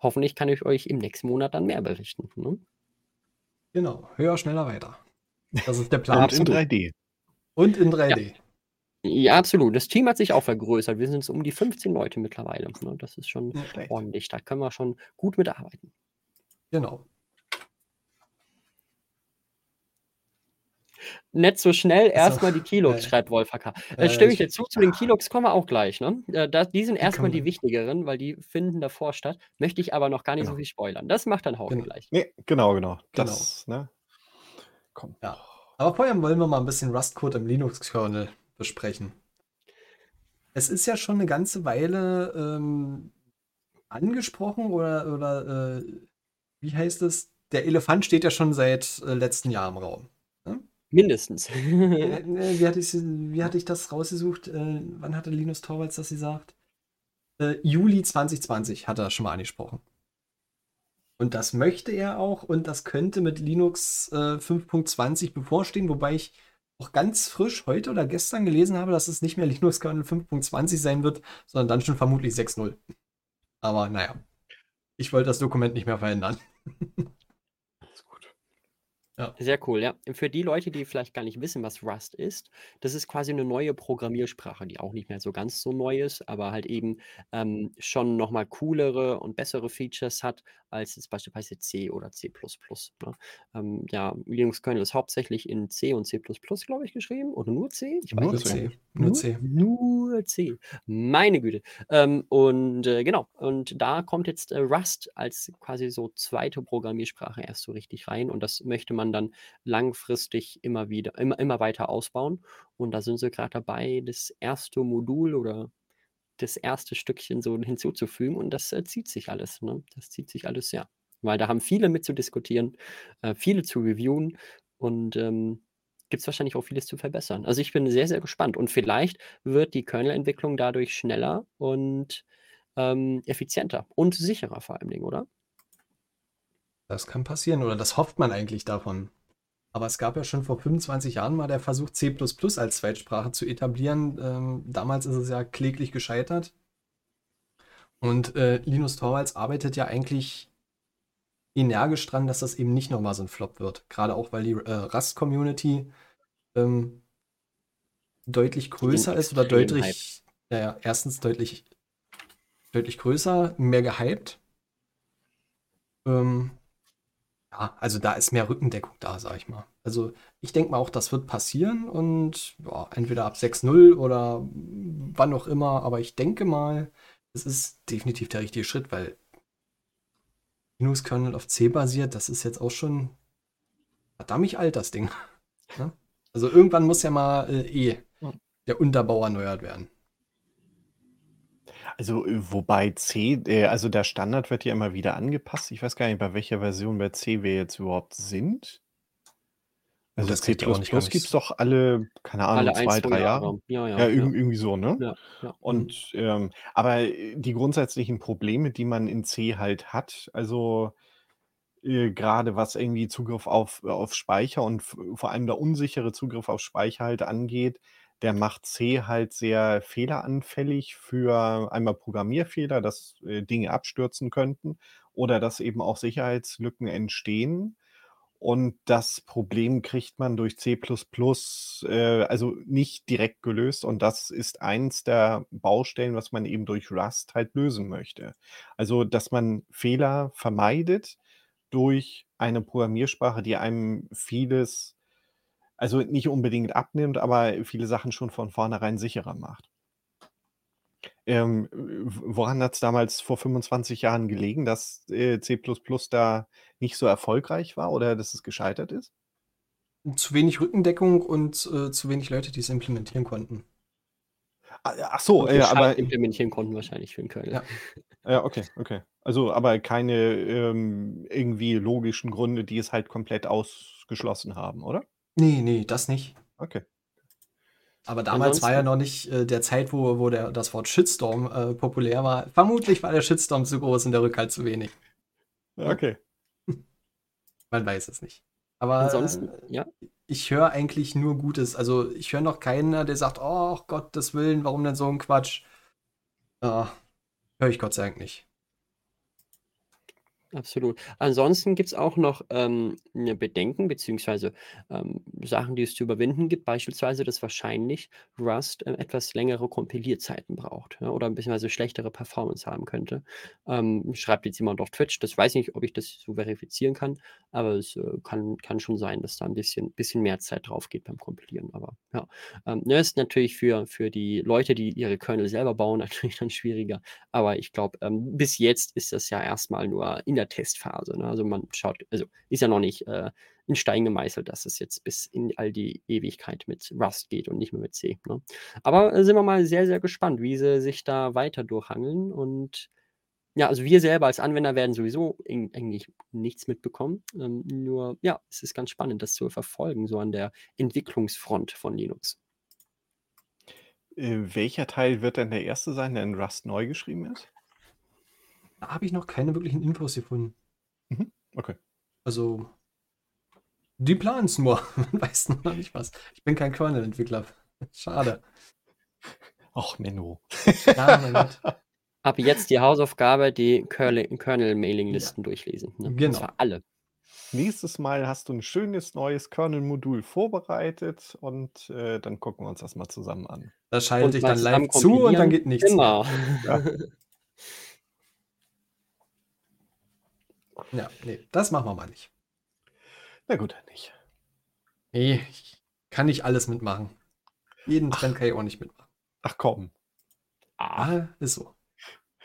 hoffentlich kann ich euch im nächsten Monat dann mehr berichten, ne? Genau. Höher, schneller, weiter. Das ist der Plan. Und in 3D. Und in 3D. Ja. Ja, absolut. Das Team hat sich auch vergrößert. Wir sind um die 15 Leute mittlerweile. Ne? Das ist schon ja, ordentlich. Da können wir schon gut mitarbeiten. Genau. Nicht so schnell, erstmal die Kilox, äh, schreibt Wolfhacker. Äh, stimme ich dir zu, zu den Kilox kommen wir auch gleich. Ne? Äh, die sind erstmal die wichtigeren, weil die finden davor statt. Möchte ich aber noch gar nicht genau. so viel spoilern. Das macht dann Hauke genau. gleich. Nee, genau, genau. Das, genau. Ne? Komm. Ja. Aber vorher wollen wir mal ein bisschen Rust-Code im Linux-Kernel besprechen. Es ist ja schon eine ganze Weile ähm, angesprochen oder, oder äh, wie heißt es? Der Elefant steht ja schon seit äh, letztem Jahr im Raum. Mindestens. Äh, wie, hatte ich, wie hatte ich das rausgesucht? Äh, wann hatte Linus Torvalds das gesagt? Äh, Juli 2020 hat er schon mal angesprochen. Und das möchte er auch und das könnte mit Linux äh, 5.20 bevorstehen, wobei ich auch ganz frisch heute oder gestern gelesen habe, dass es nicht mehr Linux Kernel 5.20 sein wird, sondern dann schon vermutlich 6.0. Aber naja, ich wollte das Dokument nicht mehr verändern. Ja. Sehr cool, ja. Für die Leute, die vielleicht gar nicht wissen, was Rust ist, das ist quasi eine neue Programmiersprache, die auch nicht mehr so ganz so neu ist, aber halt eben ähm, schon nochmal coolere und bessere Features hat als jetzt beispielsweise C oder C++. Ne? Ähm, ja, Linux Kernel ist hauptsächlich in C und C++, glaube ich, geschrieben. Oder nur C? Ich weiß nur C. Nur C. Nur C. Meine Güte. Ähm, und äh, genau, und da kommt jetzt äh, Rust als quasi so zweite Programmiersprache erst so richtig rein und das möchte man dann langfristig immer wieder, immer, immer weiter ausbauen. Und da sind sie gerade dabei, das erste Modul oder das erste Stückchen so hinzuzufügen und das äh, zieht sich alles. Ne? Das zieht sich alles sehr. Weil da haben viele mit zu diskutieren, äh, viele zu reviewen und ähm, gibt es wahrscheinlich auch vieles zu verbessern. Also ich bin sehr, sehr gespannt und vielleicht wird die Kernel-Entwicklung dadurch schneller und ähm, effizienter und sicherer vor allem, oder? Das kann passieren oder das hofft man eigentlich davon. Aber es gab ja schon vor 25 Jahren mal der Versuch, C als Zweitsprache zu etablieren. Ähm, damals ist es ja kläglich gescheitert. Und äh, Linus Torvalds arbeitet ja eigentlich energisch dran, dass das eben nicht nochmal so ein Flop wird. Gerade auch, weil die äh, Rust-Community ähm, deutlich größer ist oder deutlich, naja, erstens deutlich, deutlich größer, mehr gehypt. Ähm, ja, also da ist mehr Rückendeckung da, sag ich mal. Also ich denke mal auch, das wird passieren und ja, entweder ab 6.0 oder wann auch immer, aber ich denke mal, es ist definitiv der richtige Schritt, weil Linux-Kernel auf C basiert, das ist jetzt auch schon verdammt alt, das Ding. Ne? Also irgendwann muss ja mal äh, eh der Unterbau erneuert werden. Also, äh, wobei C, äh, also der Standard wird ja immer wieder angepasst. Ich weiß gar nicht, bei welcher Version bei C wir jetzt überhaupt sind. Oh, also das C++ gibt es doch alle, keine Ahnung, Alle zwei, drei Jahre. Jahre. Ja, ja, Ja, ja. irgendwie so, ne? Ja, ja. Mhm. Und ähm, aber äh, die grundsätzlichen Probleme, die man in C halt hat, also äh, gerade was irgendwie Zugriff auf, auf Speicher und vor allem der unsichere Zugriff auf Speicher halt angeht, der macht C halt sehr fehleranfällig für einmal Programmierfehler, dass äh, Dinge abstürzen könnten oder dass eben auch Sicherheitslücken entstehen. Und das Problem kriegt man durch C++, äh, also nicht direkt gelöst. Und das ist eins der Baustellen, was man eben durch Rust halt lösen möchte. Also, dass man Fehler vermeidet durch eine Programmiersprache, die einem vieles also nicht unbedingt abnimmt, aber viele Sachen schon von vornherein sicherer macht. Ähm, woran hat es damals vor 25 Jahren gelegen, dass äh, C da nicht so erfolgreich war oder dass es gescheitert ist? Zu wenig Rückendeckung und äh, zu wenig Leute, die es implementieren konnten. Ah, ach so, äh, aber implementieren konnten wahrscheinlich für den Köln. Ja. ja, okay, okay. Also aber keine ähm, irgendwie logischen Gründe, die es halt komplett ausgeschlossen haben, oder? Nee, nee, das nicht. Okay. Aber damals war ja noch nicht äh, der Zeit, wo, wo der, das Wort Shitstorm äh, populär war. Vermutlich war der Shitstorm zu groß und der Rückhalt zu wenig. Okay. Man weiß es nicht. Aber Ansonsten, äh, ja. ich höre eigentlich nur Gutes. Also ich höre noch keinen, der sagt, oh Gottes Willen, warum denn so ein Quatsch? Ja, höre ich Gott sei Dank nicht. Absolut. Ansonsten gibt es auch noch ähm, 'ne Bedenken beziehungsweise, ähm, Sachen, die es zu überwinden gibt, beispielsweise, dass wahrscheinlich Rust, äh, etwas längere Kompilierzeiten braucht, ja, oder beziehungsweise schlechtere Performance haben könnte. Ähm, schreibt jetzt jemand auf Twitch, das weiß ich nicht, ob ich das so verifizieren kann, aber es, äh, kann kann schon sein, dass da ein bisschen bisschen mehr Zeit drauf geht beim Kompilieren, aber ja. Ähm, ne, ist natürlich für für die Leute, die ihre Kernel selber bauen, natürlich dann schwieriger, aber ich glaube, ähm, bis jetzt ist das ja erstmal nur in der Testphase. Ne? Also man schaut, also ist ja noch nicht äh, in Stein gemeißelt, dass es jetzt bis in all die Ewigkeit mit Rust geht und nicht mehr mit C. Ne? Aber äh, sind wir mal sehr, sehr gespannt, wie sie sich da weiter durchhangeln und ja, also wir selber als Anwender werden sowieso eigentlich nichts mitbekommen. Ähm, nur, ja, es ist ganz spannend, das zu verfolgen, so an der Entwicklungsfront von Linux. Äh, welcher Teil wird denn der erste sein, der in Rust neu geschrieben ist? Da habe ich noch keine wirklichen Infos gefunden. Mhm, okay. Also, die planen es nur. Man weiß noch nicht was. Ich bin kein Kernel-Entwickler. Schade. Ach, Menno. Ja, mein Gott. Ab jetzt die Hausaufgabe, die Kernel-Mailing-Listen ja. durchlesen. Ne? Genau. Und zwar alle. Nächstes Mal hast du ein schönes neues Kernel-Modul vorbereitet und äh, dann gucken wir uns das mal zusammen an. Das schalte ich dann live zu und dann geht nichts. Immer. Ja. Ja, nee, das machen wir mal nicht. Na gut, dann nicht. Nee, ich kann nicht alles mitmachen. Jeden Trend kann ich auch nicht mitmachen. Ach komm. Ah, ist so.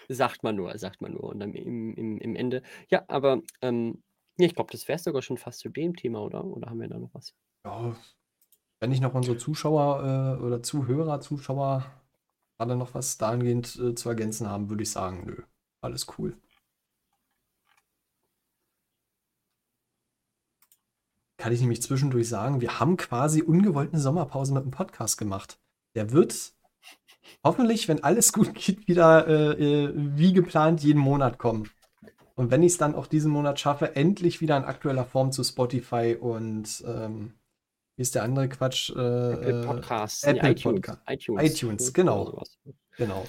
Sagt man nur, sagt man nur. Und dann im, im, im Ende. Ja, aber ähm, ich glaube, das wäre sogar schon fast zu dem Thema, oder? Oder haben wir da noch was? Ja, wenn ich noch unsere Zuschauer äh, oder Zuhörer, Zuschauer gerade noch was dahingehend äh, zu ergänzen haben, würde ich sagen, nö, alles cool. Kann ich nämlich zwischendurch sagen, wir haben quasi ungewollt eine Sommerpause mit dem Podcast gemacht. Der wird hoffentlich, wenn alles gut geht, wieder äh, äh wie geplant jeden Monat kommen. Und wenn ich es dann auch diesen Monat schaffe, endlich wieder in aktueller Form zu Spotify und ähm, wie ist der andere Quatsch? Äh, Apple äh, Podcasts. Apple nee, Podcast. iTunes. iTunes, genau. Genau.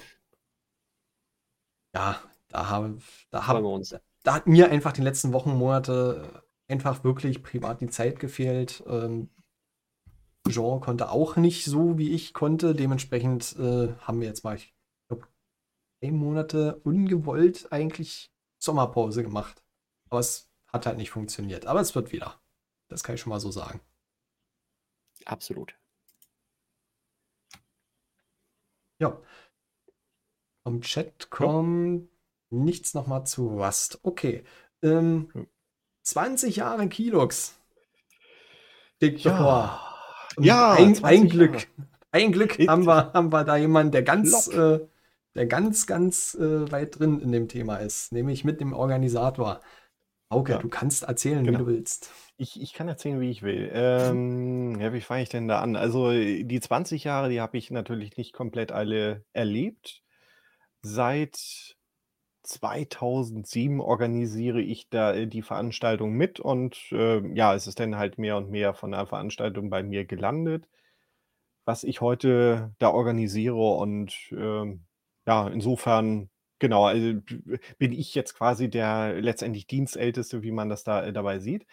Ja, da haben da haben, wir uns. Da hat mir einfach die letzten Wochen, Monate einfach wirklich privat die Zeit gefehlt. Ähm, Jean konnte auch nicht so, wie ich konnte. Dementsprechend äh, haben wir jetzt mal, ich glaube, drei Monate ungewollt eigentlich Sommerpause gemacht. Aber es hat halt nicht funktioniert. Aber es wird wieder. Das kann ich schon mal so sagen. Absolut. Ja. Vom Chat kommt ja. nichts nochmal zu Rust. Okay. Ähm, 20 Jahre Kilux. Dick ja. Ja, ein, ein Glück. Ein Glück haben wir, haben wir da jemanden, der ganz, äh, der ganz, ganz äh, weit drin in dem Thema ist, nämlich mit dem Organisator. Auke, ja. du kannst erzählen, genau. wie du willst. Ich, ich kann erzählen, wie ich will. Ähm, ja, wie fange ich denn da an? Also die 20 Jahre, die habe ich natürlich nicht komplett alle erlebt. Seit 2007 organisiere ich da äh, die Veranstaltung mit und äh, ja, es ist dann halt mehr und mehr von der Veranstaltung bei mir gelandet, was ich heute da organisiere und äh, ja, insofern, genau, also bin ich jetzt quasi der letztendlich Dienstälteste, wie man das da äh, dabei sieht.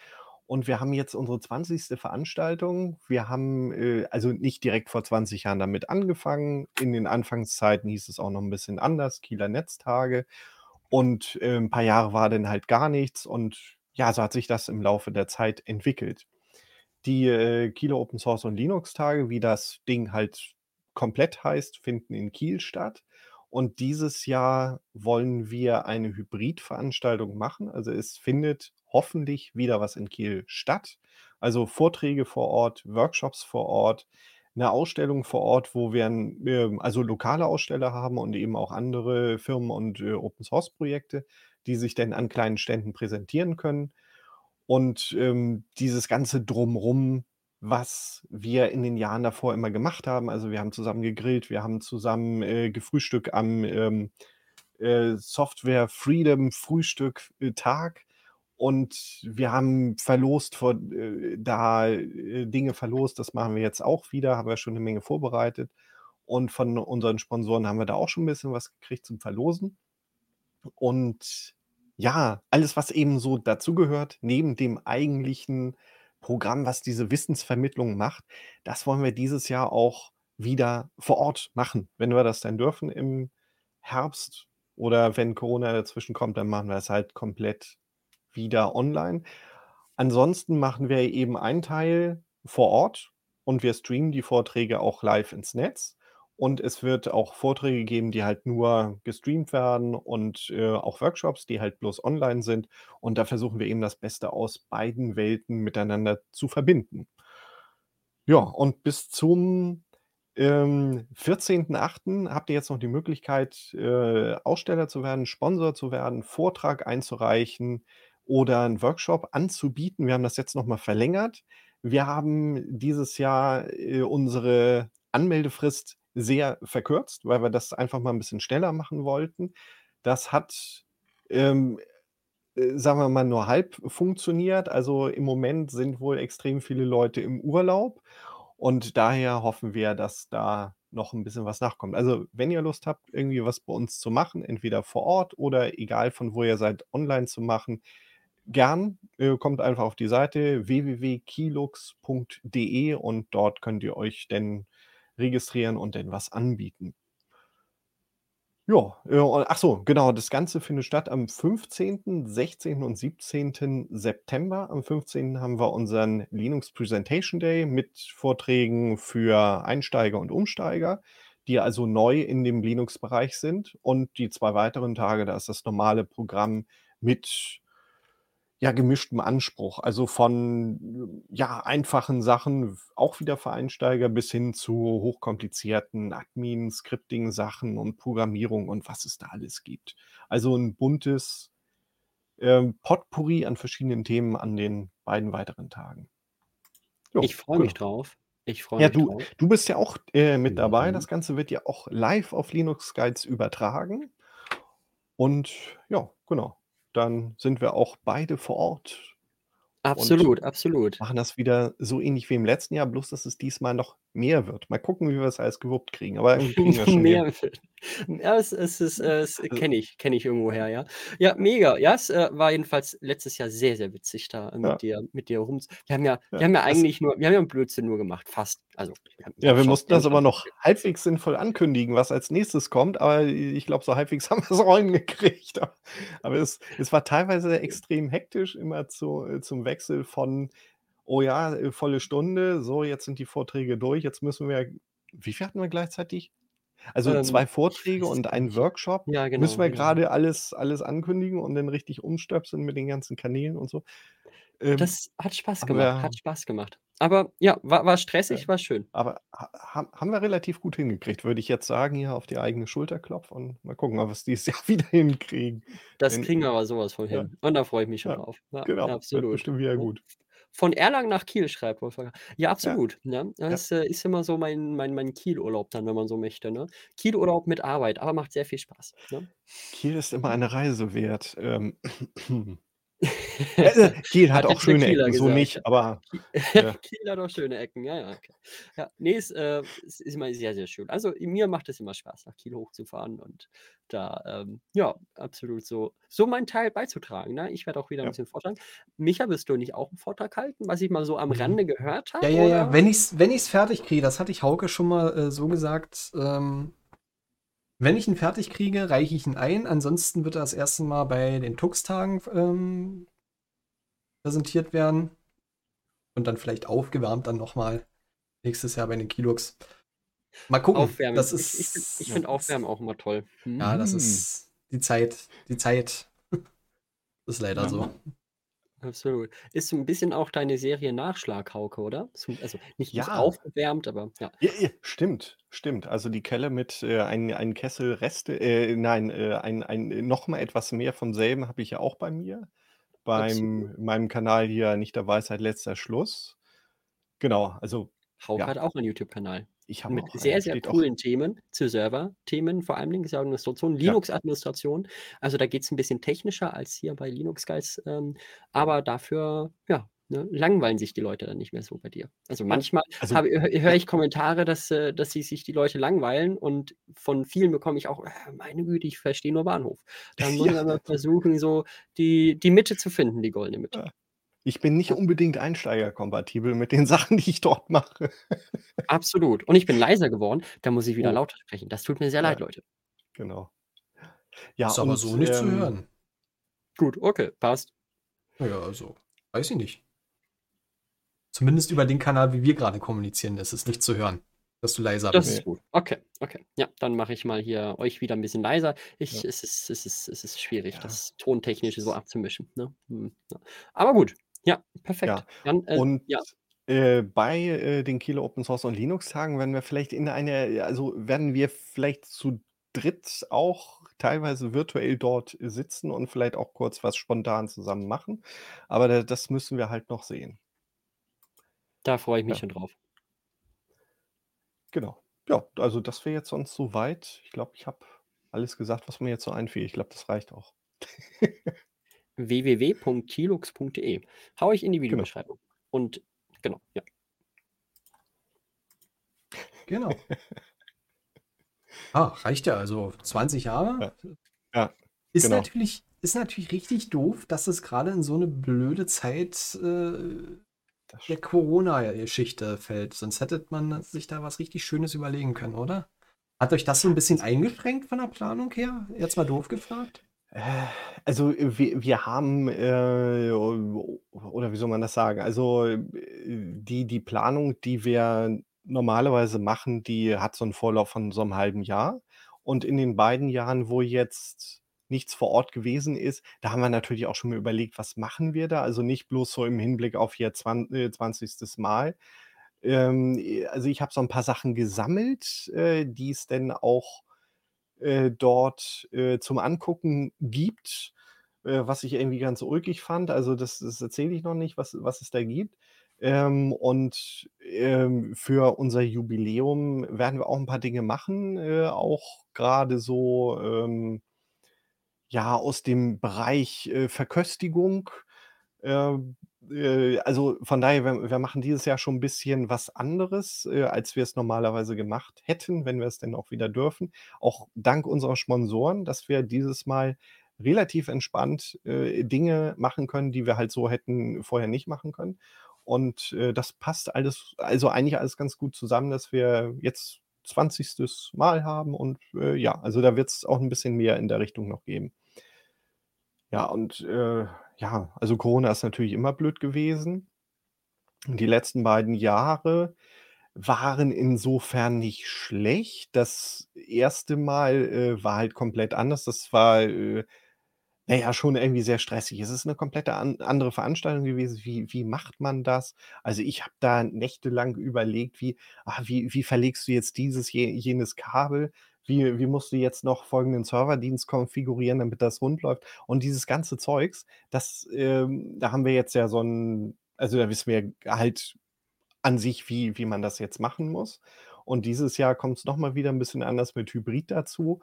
Und wir haben jetzt unsere 20. Veranstaltung. Wir haben äh, also nicht direkt vor 20 Jahren damit angefangen. In den Anfangszeiten hieß es auch noch ein bisschen anders, Kieler Netztage. Und äh, ein paar Jahre war dann halt gar nichts und ja, so hat sich das im Laufe der Zeit entwickelt. Die äh, Kieler Open Source und Linux Tage, wie das Ding halt komplett heißt, finden in Kiel statt. Und dieses Jahr wollen wir eine Hybridveranstaltung machen. Also es findet hoffentlich wieder was in Kiel statt. Also Vorträge vor Ort, Workshops vor Ort, eine Ausstellung vor Ort, wo wir 'n, ähm, also lokale Aussteller haben und eben auch andere Firmen und, äh, Open-Source-Projekte, die sich dann an kleinen Ständen präsentieren können. Und, ähm, dieses ganze Drumrum, was wir in den Jahren davor immer gemacht haben also, wir haben zusammen gegrillt, wir haben zusammen, äh, gefrühstückt am, ähm, äh, Software Freedom Frühstück, äh, Tag. Und wir haben verlost vor, äh, da äh, Dinge verlost, das machen wir jetzt auch wieder, haben wir schon eine Menge vorbereitet. Und von unseren Sponsoren haben wir da auch schon ein bisschen was gekriegt zum Verlosen. Und ja, alles, was eben so dazugehört, neben dem eigentlichen Programm, was diese Wissensvermittlung macht, das wollen wir dieses Jahr auch wieder vor Ort machen. Wenn wir das denn dürfen im Herbst oder wenn Corona dazwischen kommt, dann machen wir es halt komplett wieder online. Ansonsten machen wir eben einen Teil vor Ort und wir streamen die Vorträge auch live ins Netz. Und es wird auch Vorträge geben, die halt nur gestreamt werden und äh, auch Workshops, die halt bloß online sind. Und da versuchen wir eben das Beste aus beiden Welten miteinander zu verbinden. Ja, und bis zum ähm, 14.08. habt ihr jetzt noch die Möglichkeit, äh, Aussteller zu werden, Sponsor zu werden, Vortrag einzureichen oder einen Workshop anzubieten. Wir haben das jetzt nochmal verlängert. Wir haben dieses Jahr äh, unsere Anmeldefrist sehr verkürzt, weil wir das einfach mal ein bisschen schneller machen wollten. Das hat, ähm, äh, sagen wir mal, nur halb funktioniert. Also im Moment sind wohl extrem viele Leute im Urlaub und daher hoffen wir, dass da noch ein bisschen was nachkommt. Also, wenn ihr Lust habt, irgendwie was bei uns zu machen, entweder vor Ort oder egal von wo ihr seid, online zu machen, gern. Äh, kommt einfach auf die Seite www.kilux.de und dort könnt ihr euch denn registrieren und denn was anbieten. Ja, äh, ach so, genau, das Ganze findet statt am 15., 16. und 17. September. Am 15. haben wir unseren Linux Presentation Day mit Vorträgen für Einsteiger und Umsteiger, die also neu in dem Linux-Bereich sind. Und die zwei weiteren Tage, da ist das normale Programm mit ja, gemischtem Anspruch. Also von ja, einfachen Sachen, auch wieder für Einsteiger, bis hin zu hochkomplizierten Admin, Scripting-Sachen und Programmierung und was es da alles gibt. Also ein buntes ähm, Potpourri an verschiedenen Themen an den beiden weiteren Tagen. Jo, ich freue mich genau. drauf. Ich freue Ja, mich du, drauf. du bist ja auch äh, mit dabei. Mhm. Das Ganze wird ja auch live auf Linux Guides übertragen. Und ja, genau dann sind wir auch beide vor Ort Absolut, absolut. machen das wieder so ähnlich wie im letzten Jahr, bloß dass es diesmal noch mehr wird. Mal gucken, wie wir es alles gewuppt kriegen, aber irgendwie kriegen wir schon Mehr wird. Ja, es es ist, äh, es Also kenne ich kenne ich irgendwoher, ja. Ja, mega. Ja, es, äh, war jedenfalls letztes Jahr sehr, sehr witzig, da mit Ja. dir mit dir rum wir haben ja wir Ja, haben ja eigentlich nur wir haben ja 'n Blödsinn nur gemacht, fast. Also, wir Ja, wir mussten wir das aber noch halbwegs sinnvoll ankündigen, was als Nächstes kommt, aber ich glaube, so halbwegs haben wir's auch hingekriegt. Aber es es war teilweise extrem hektisch immer zu äh, zum Wechsel von: „Oh ja, äh, volle Stunde, so, jetzt sind die Vorträge durch, jetzt müssen wir“ wie viel hatten wir gleichzeitig? Also, Ähm, 2 ich Vorträge es und einen. Workshop. Ja, Müssen genau, wir genau. grade alles alles ankündigen und dann richtig umstöpseln mit den ganzen Kanälen und so. Ähm, Das hat Spaß aber gemacht, wir hat Spaß gemacht. Aber ja, war war Ja. stressig, war schön. Aber ha ha haben wir relativ gut hingekriegt, würde ich jetzt sagen, hier auf die eigene Schulter klopfen und mal gucken, ob wir's dieses Jahr wieder hinkriegen. Das Denn kriegen wir aber so was von ja, hin. Und da freue ich mich schon ja, drauf. Ja, genau, wird absolut, bestimmt wieder gut. Von Erlangen nach Kiel, schreibt Wolfgang. Ja, Ja, absolut, ne? ja. Das, äh, ist immer so mein mein mein Kielurlaub dann, wenn man so möchte, ne? Kielurlaub mit Arbeit, aber macht sehr viel Spaß, ne? Kiel ist immer eine Reise wert. Ähm, äh, Kiel hat Hat auch schöne Kieler Ecken, so gesagt, nicht, ja. aber ja. Kiel hat auch schöne Ecken, ja, ja, okay. Ja, ne, es, äh, es ist immer sehr, sehr schön. Also, mir macht es immer Spaß, nach Kiel hochzufahren und da, ähm, ja, absolut so so meinen Teil beizutragen, ne? Ich werde auch wieder Ja. bisschen vortragen. Micha, wirst du nicht auch 'n Vortrag halten, was ich mal so am Mhm. Rande gehört Ja, habe, ja, ja. oder? Wenn ich's wenn ich's fertig kriege, das hatte ich Hauke schon mal, äh, so gesagt, ähm wenn ich ihn fertig kriege, reiche ich ihn ein. Ansonsten wird er das erste Mal bei den Tux-Tagen ähm präsentiert werden und dann vielleicht aufgewärmt dann noch mal nächstes Jahr bei den Kilux. Mal gucken. Aufwärmen. Das Ich ich ist finde ich finde Aufwärmen auch immer toll. Ja, das Mhm. ist die Zeit die Zeit ist leider Ja. so. Absolut. Ist so 'n bisschen auch deine Serie Nachschlag, Hauke, oder? So also, nicht Ja. aufgewärmt, aber ja. Ja, ja, stimmt, stimmt. Also, die Kelle mit, äh, ein ein Kessel Reste äh, nein, äh, ein ein noch mal etwas mehr vom selben habe ich ja auch bei mir. Absolut. Beim meinem Kanal hier nicht der Weisheit letzter Schluss. Genau, also Hauke ja. hat auch einen YouTube-Kanal. Ich habe Mit sehr, sehr auch coolen Themen zu Serverthemen, vor allen Dingen Administration, Ja. Linux-Administration. Also, da geht's 'n bisschen technischer als hier bei Linux Guys, ähm, aber dafür, ja, Ne? Langweilen sich die Leute dann nicht mehr so bei dir? Also manchmal Also, höre ich Kommentare, dass, äh, dass sie sich die Leute langweilen und von vielen bekomme ich auch: „Äh, meine Güte, ich verstehe nur Bahnhof.“ Dann muss Ja. man mal versuchen, so die die Mitte zu finden, die goldene Mitte. Ja. Ich bin nicht unbedingt einsteigerkompatibel mit den Sachen, die ich dort mache. Absolut. Und ich bin leiser geworden, da muss ich wieder Oh. lauter sprechen. Das tut mir sehr leid, Ja. Leute. Genau. Ja, Ist aber und, so nicht zu ähm hören. Gut, okay, passt. Na ja, also, weiß ich nicht. Zumindest über den Kanal, wie wir gerade kommunizieren, ist es nicht zu hören, dass du leiser Das bist. ist gut. Okay, okay. Ja, dann mache ich mal hier euch wieder 'n bisschen leiser. Ich Ja. es ist es ist es ist schwierig, Ja. das Tontechnische so abzumischen, ne? Ja. Aber gut. Ja, perfekt. Ja. Dann, äh Und, ja. äh, bei, äh, den Kieler Open Source und Linux Tagen werden wir vielleicht in eine also, werden wir vielleicht zu dritt auch teilweise virtuell dort sitzen und vielleicht auch kurz was spontan zusammen machen. Aber da das müssen wir halt noch sehen. Da freue ich mich Ja. schon drauf. Genau. Ja, also das wäre jetzt sonst so weit. Ich glaube, ich habe alles gesagt, was mir jetzt so einfiel. Ich glaube, das reicht auch. www.kilux.de. Haue ich in die Genau. Videobeschreibung. Und genau, ja. Genau. Ah, reicht ja. Also 20 Jahre. Ja. Ja, Ist genau. natürlich ist natürlich richtig doof, dass es gerade in so eine blöde Zeit, äh, der Corona-Geschichte fällt. Sonst hätte man sich da was richtig Schönes überlegen können, oder? Hat euch das so ein bisschen eingeschränkt von der Planung her? Jetzt mal doof gefragt? Äh, also, äh, wir wir haben, äh, oder wie soll man das sagen? Also, äh, die die Planung, die wir normalerweise machen, die hat so 'n Vorlauf von so 'nem halben Jahr. Und in den beiden Jahren, wo jetzt nichts vor Ort gewesen ist, da haben wir natürlich auch schon mal überlegt, was machen wir da? Also, nicht bloß so im Hinblick auf jetzt zwan äh, 20. Mal. Ähm, äh, also, ich habe so 'n paar Sachen gesammelt, äh, die es denn auch, äh, dort, äh, zum Angucken gibt, äh, was ich irgendwie ganz ulkig fand. Also, das das erzähle ich noch nicht, was was es da gibt. Ähm, und, ähm, für unser Jubiläum werden wir auch 'n paar Dinge machen, äh, auch grade so, ähm, ja, aus dem Bereich, äh, Verköstigung. Äh, also, von daher, wir wir machen dieses Jahr schon 'n bisschen was anderes, äh, als wir es normalerweise gemacht hätten, wenn wir es denn auch wieder dürfen. Auch dank unserer Sponsoren, dass wir dieses Mal relativ entspannt, äh, Dinge machen können, die wir halt so hätten vorher nicht machen können. Und, äh, das passt alles also, eigentlich alles ganz gut zusammen, dass wir jetzt 20. Mal haben und, äh, ja, also, da wird's auch 'n bisschen mehr in der Richtung noch geben. Ja, und, äh, ja, also, Corona ist natürlich immer blöd gewesen. Die letzten beiden Jahre waren insofern nicht schlecht. Das erste Mal, äh, war halt komplett anders. Das war, äh, na ja, schon irgendwie sehr stressig. Es ist 'ne komplette an andere Veranstaltung gewesen. Wie wie macht man das? Also, ich habe da nächtelang überlegt, wie ah, wie wie verlegst du jetzt dieses, je jenes Kabel? Wie wie musst du jetzt noch folgenden Serverdienst konfigurieren, damit das rund läuft? Und dieses ganze Zeugs, das, ähm da haben wir jetzt ja so 'n also, da wissen wir halt an sich, wie wie man das jetzt machen muss. Und dieses Jahr kommt's noch mal wieder 'n bisschen anders mit Hybrid dazu.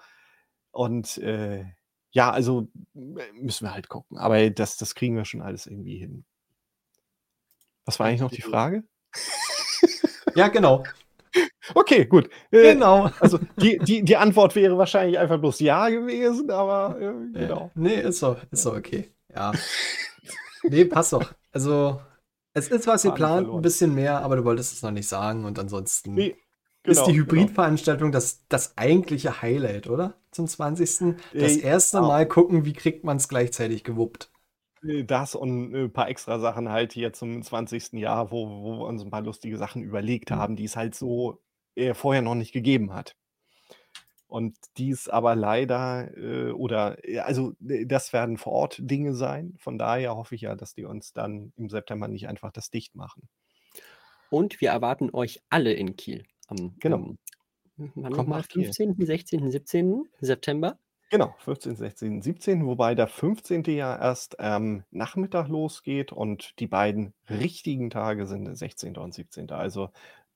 Und, äh, ja, also, müssen wir halt gucken. Aber das das kriegen wir schon alles irgendwie hin. Was war eigentlich noch die Frage? Ja, genau. Okay, gut. Äh, Genau. also, die die die Antwort wäre wahrscheinlich einfach bloß ja gewesen, aber, äh, Äh, genau. ne, ist doch ist doch okay. Ja. Ne, passt doch. Also, es ist was geplant, 'n verloren. bisschen mehr, aber du wolltest es noch nicht sagen und ansonsten Ne, ist genau, die genau. Hybridveranstaltung das das eigentliche Highlight, oder? Zum 20. Das Äh, erste ja. Mal gucken, wie kriegt man's gleichzeitig gewuppt. Äh, das und 'n paar extra Sachen halt hier zum 20. Jahr, wo wo wir uns 'n paar lustige Sachen überlegt haben, die es halt so, äh, vorher noch nicht gegeben hat. Und die es aber leider, äh, oder äh, also, das werden vor Ort Dinge sein. Von daher hoffe ich ja, dass die uns dann im September nicht einfach das dicht machen. Und wir erwarten euch alle in Kiel am Genau. am noch mal? nach Kiel. 15., 16., 17. September? Genau, 15., 16., 17., wobei der 15. ja erst am Nachmittag losgeht und die beiden richtigen Tage sind der 16. und 17. Also,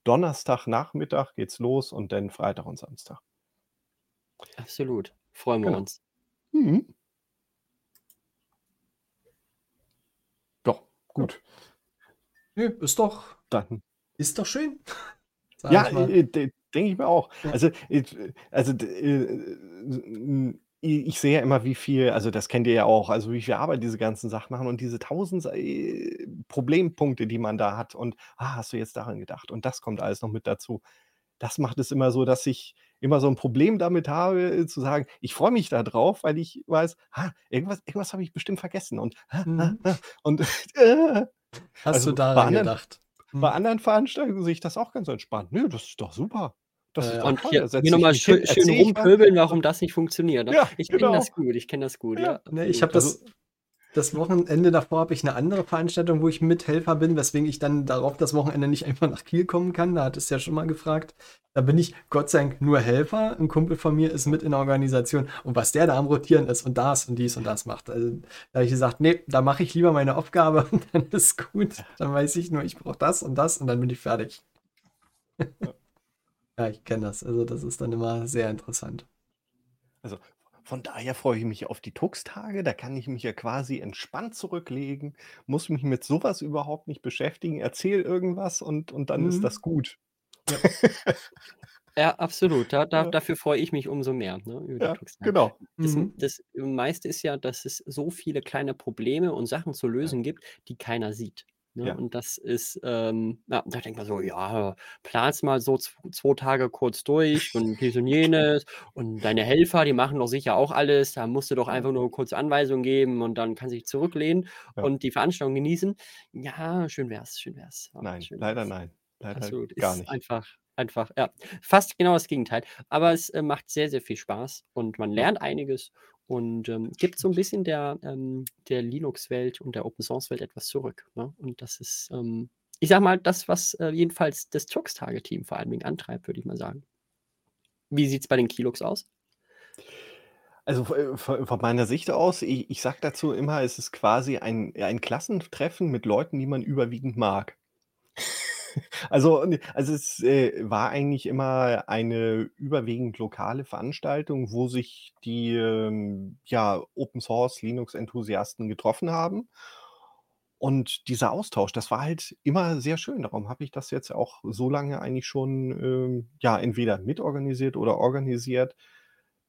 Donnerstagnachmittag geht's los und dann Freitag und Samstag. Absolut. Freuen wir Genau. uns. Mhm. Ja, gut. Nö, ist doch Dann ist doch schön, sage Ja, ich mal. äh, denke ich mir auch. Ja. Also, äh, also, äh, ich sehe ja immer, wie viel also, das kennt ihr ja auch, also, wie viel Arbeit diese ganzen Sachen machen und diese tausend äh, Problempunkte, die man da hat und: „Ah, hast du jetzt daran gedacht?“ Und das kommt alles noch mit dazu. Das macht es immer so, dass ich immer so ein Problem damit habe, äh, zu sagen: „Ich freue mich da drauf“, weil ich weiß: „Ah, irgendwas irgendwas habe ich bestimmt vergessen“ und Mhm. und äh, Hast also, du bei daran anderen gedacht? bei Mhm. anderen Veranstaltungen sehe ich das auch ganz entspannt. „Nö, das ist doch super. Das Ja, ist ja. doch Und hier hier setze noch ich mal mich hin, schön schön erzähle ich was.“ rumpöbeln, warum das nicht funktioniert, ne? Ja, Ich kenne genau. das gut, ich kenne das gut, Ja. ja, Ne, ich habe das das Wochenende davor habe ich 'ne andere Veranstaltung, wo ich Mithelfer bin, weswegen ich dann darauf das Wochenende nicht einfach nach Kiel kommen kann. Da hattest du ja schon mal gefragt. Da bin ich Gott sei Dank nur Helfer. 'N Kumpel von mir ist mit in der Organisation und was der da am Rotieren ist und das und dies und das macht, also, da habe ich gesagt: „Ne, da mache ich lieber meine Aufgabe und dann ist gut. Dann weiß ich nur, ich brauche das und das und dann bin ich fertig.“ Ja. Ja, ich kenne das. Also, das ist dann immer sehr interessant. Also, von daher freue ich mich auf die Tux-Tage. Da kann ich mich ja quasi entspannt zurücklegen, muss mich mit so was überhaupt nicht beschäftigen, erzähle irgendwas und und dann ist das Mhm. gut. Ja. Ja, absolut. Da da Ja. dafür freue ich mich umso mehr, ne, über die Ja, genau. Das Mhm. das meiste ist ja, dass es so viele kleine Probleme und Sachen zu Ja. lösen gibt, die keiner sieht, ne? Ja. Und das ist, ähm ja, da denkt man so: „Ja, plan's mal so zw 2 Tage kurz durch und dies und jenes und deine Helfer, die machen doch sicher auch alles. Da musst du doch einfach nur kurz Anweisungen geben und dann kannst du dich zurücklehnen Ja. und die Veranstaltung genießen.“ Ja, schön wär's, schön wär's. Nein, schön leider wär's. nein. Leider Absolut. gar Ist nicht. einfach einfach ja, fast genau das Gegenteil. Aber es, äh, macht sehr, sehr viel Spaß und man lernt einiges und, ähm, gibt so 'n bisschen der ähm, der Linux-Welt und der Open-Source-Welt etwas zurück, ne? Und das ist, ähm, ich sage mal, das, was, äh, jedenfalls das Tux-Tage-Team vor allen Dingen antreibt, würde ich mal sagen. Wie sieht's bei den Kilux aus? Also, äh, von meiner Sicht aus, i ich sage dazu immer, es ist quasi ein ein Klassentreffen mit Leuten, die man überwiegend mag. Also, also, es, äh, war eigentlich immer eine überwiegend lokale Veranstaltung, wo sich die, ähm, ja, Open-Source, Linux-Enthusiasten getroffen haben. Und dieser Austausch, das war halt immer sehr schön. Darum habe ich das jetzt auch so lange eigentlich schon, ähm, ja, entweder mitorganisiert oder organisiert.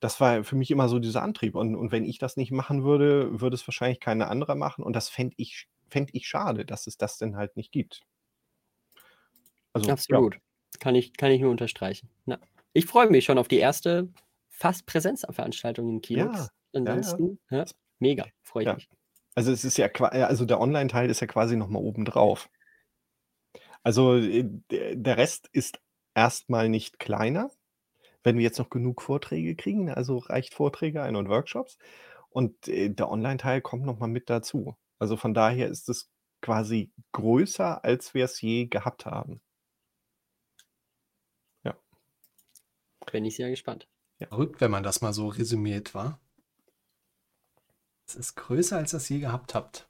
Das war für mich immer so dieser Antrieb. Und und wenn ich das nicht machen würde, würde es wahrscheinlich kein anderer machen. Und das fände ich fände ich schade, dass es das denn halt nicht gibt. Also, ja. Absolut. Kann ich kann ich nur unterstreichen. Ja. Ich freue mich schon auf die erste fast Präsenzveranstaltung in Kilux. Ja, ja, ja. Ansonsten, ja, mega, freue ich Ja. mich. Also, es ist ja äh, also, der Online-Teil ist ja quasi noch mal obendrauf. Also, äh, der Rest ist erst mal nicht kleiner, wenn wir jetzt noch genug Vorträge kriegen, also, reicht Vorträge ein und Workshops. Und, äh, der Online-Teil kommt noch mal mit dazu. Also, von daher ist es quasi größer, als wir es je gehabt haben. Bin ich sehr gespannt. Ja. Verrückt, wenn man das mal so resümiert, wa? Es ist größer, als ihr's je gehabt habt.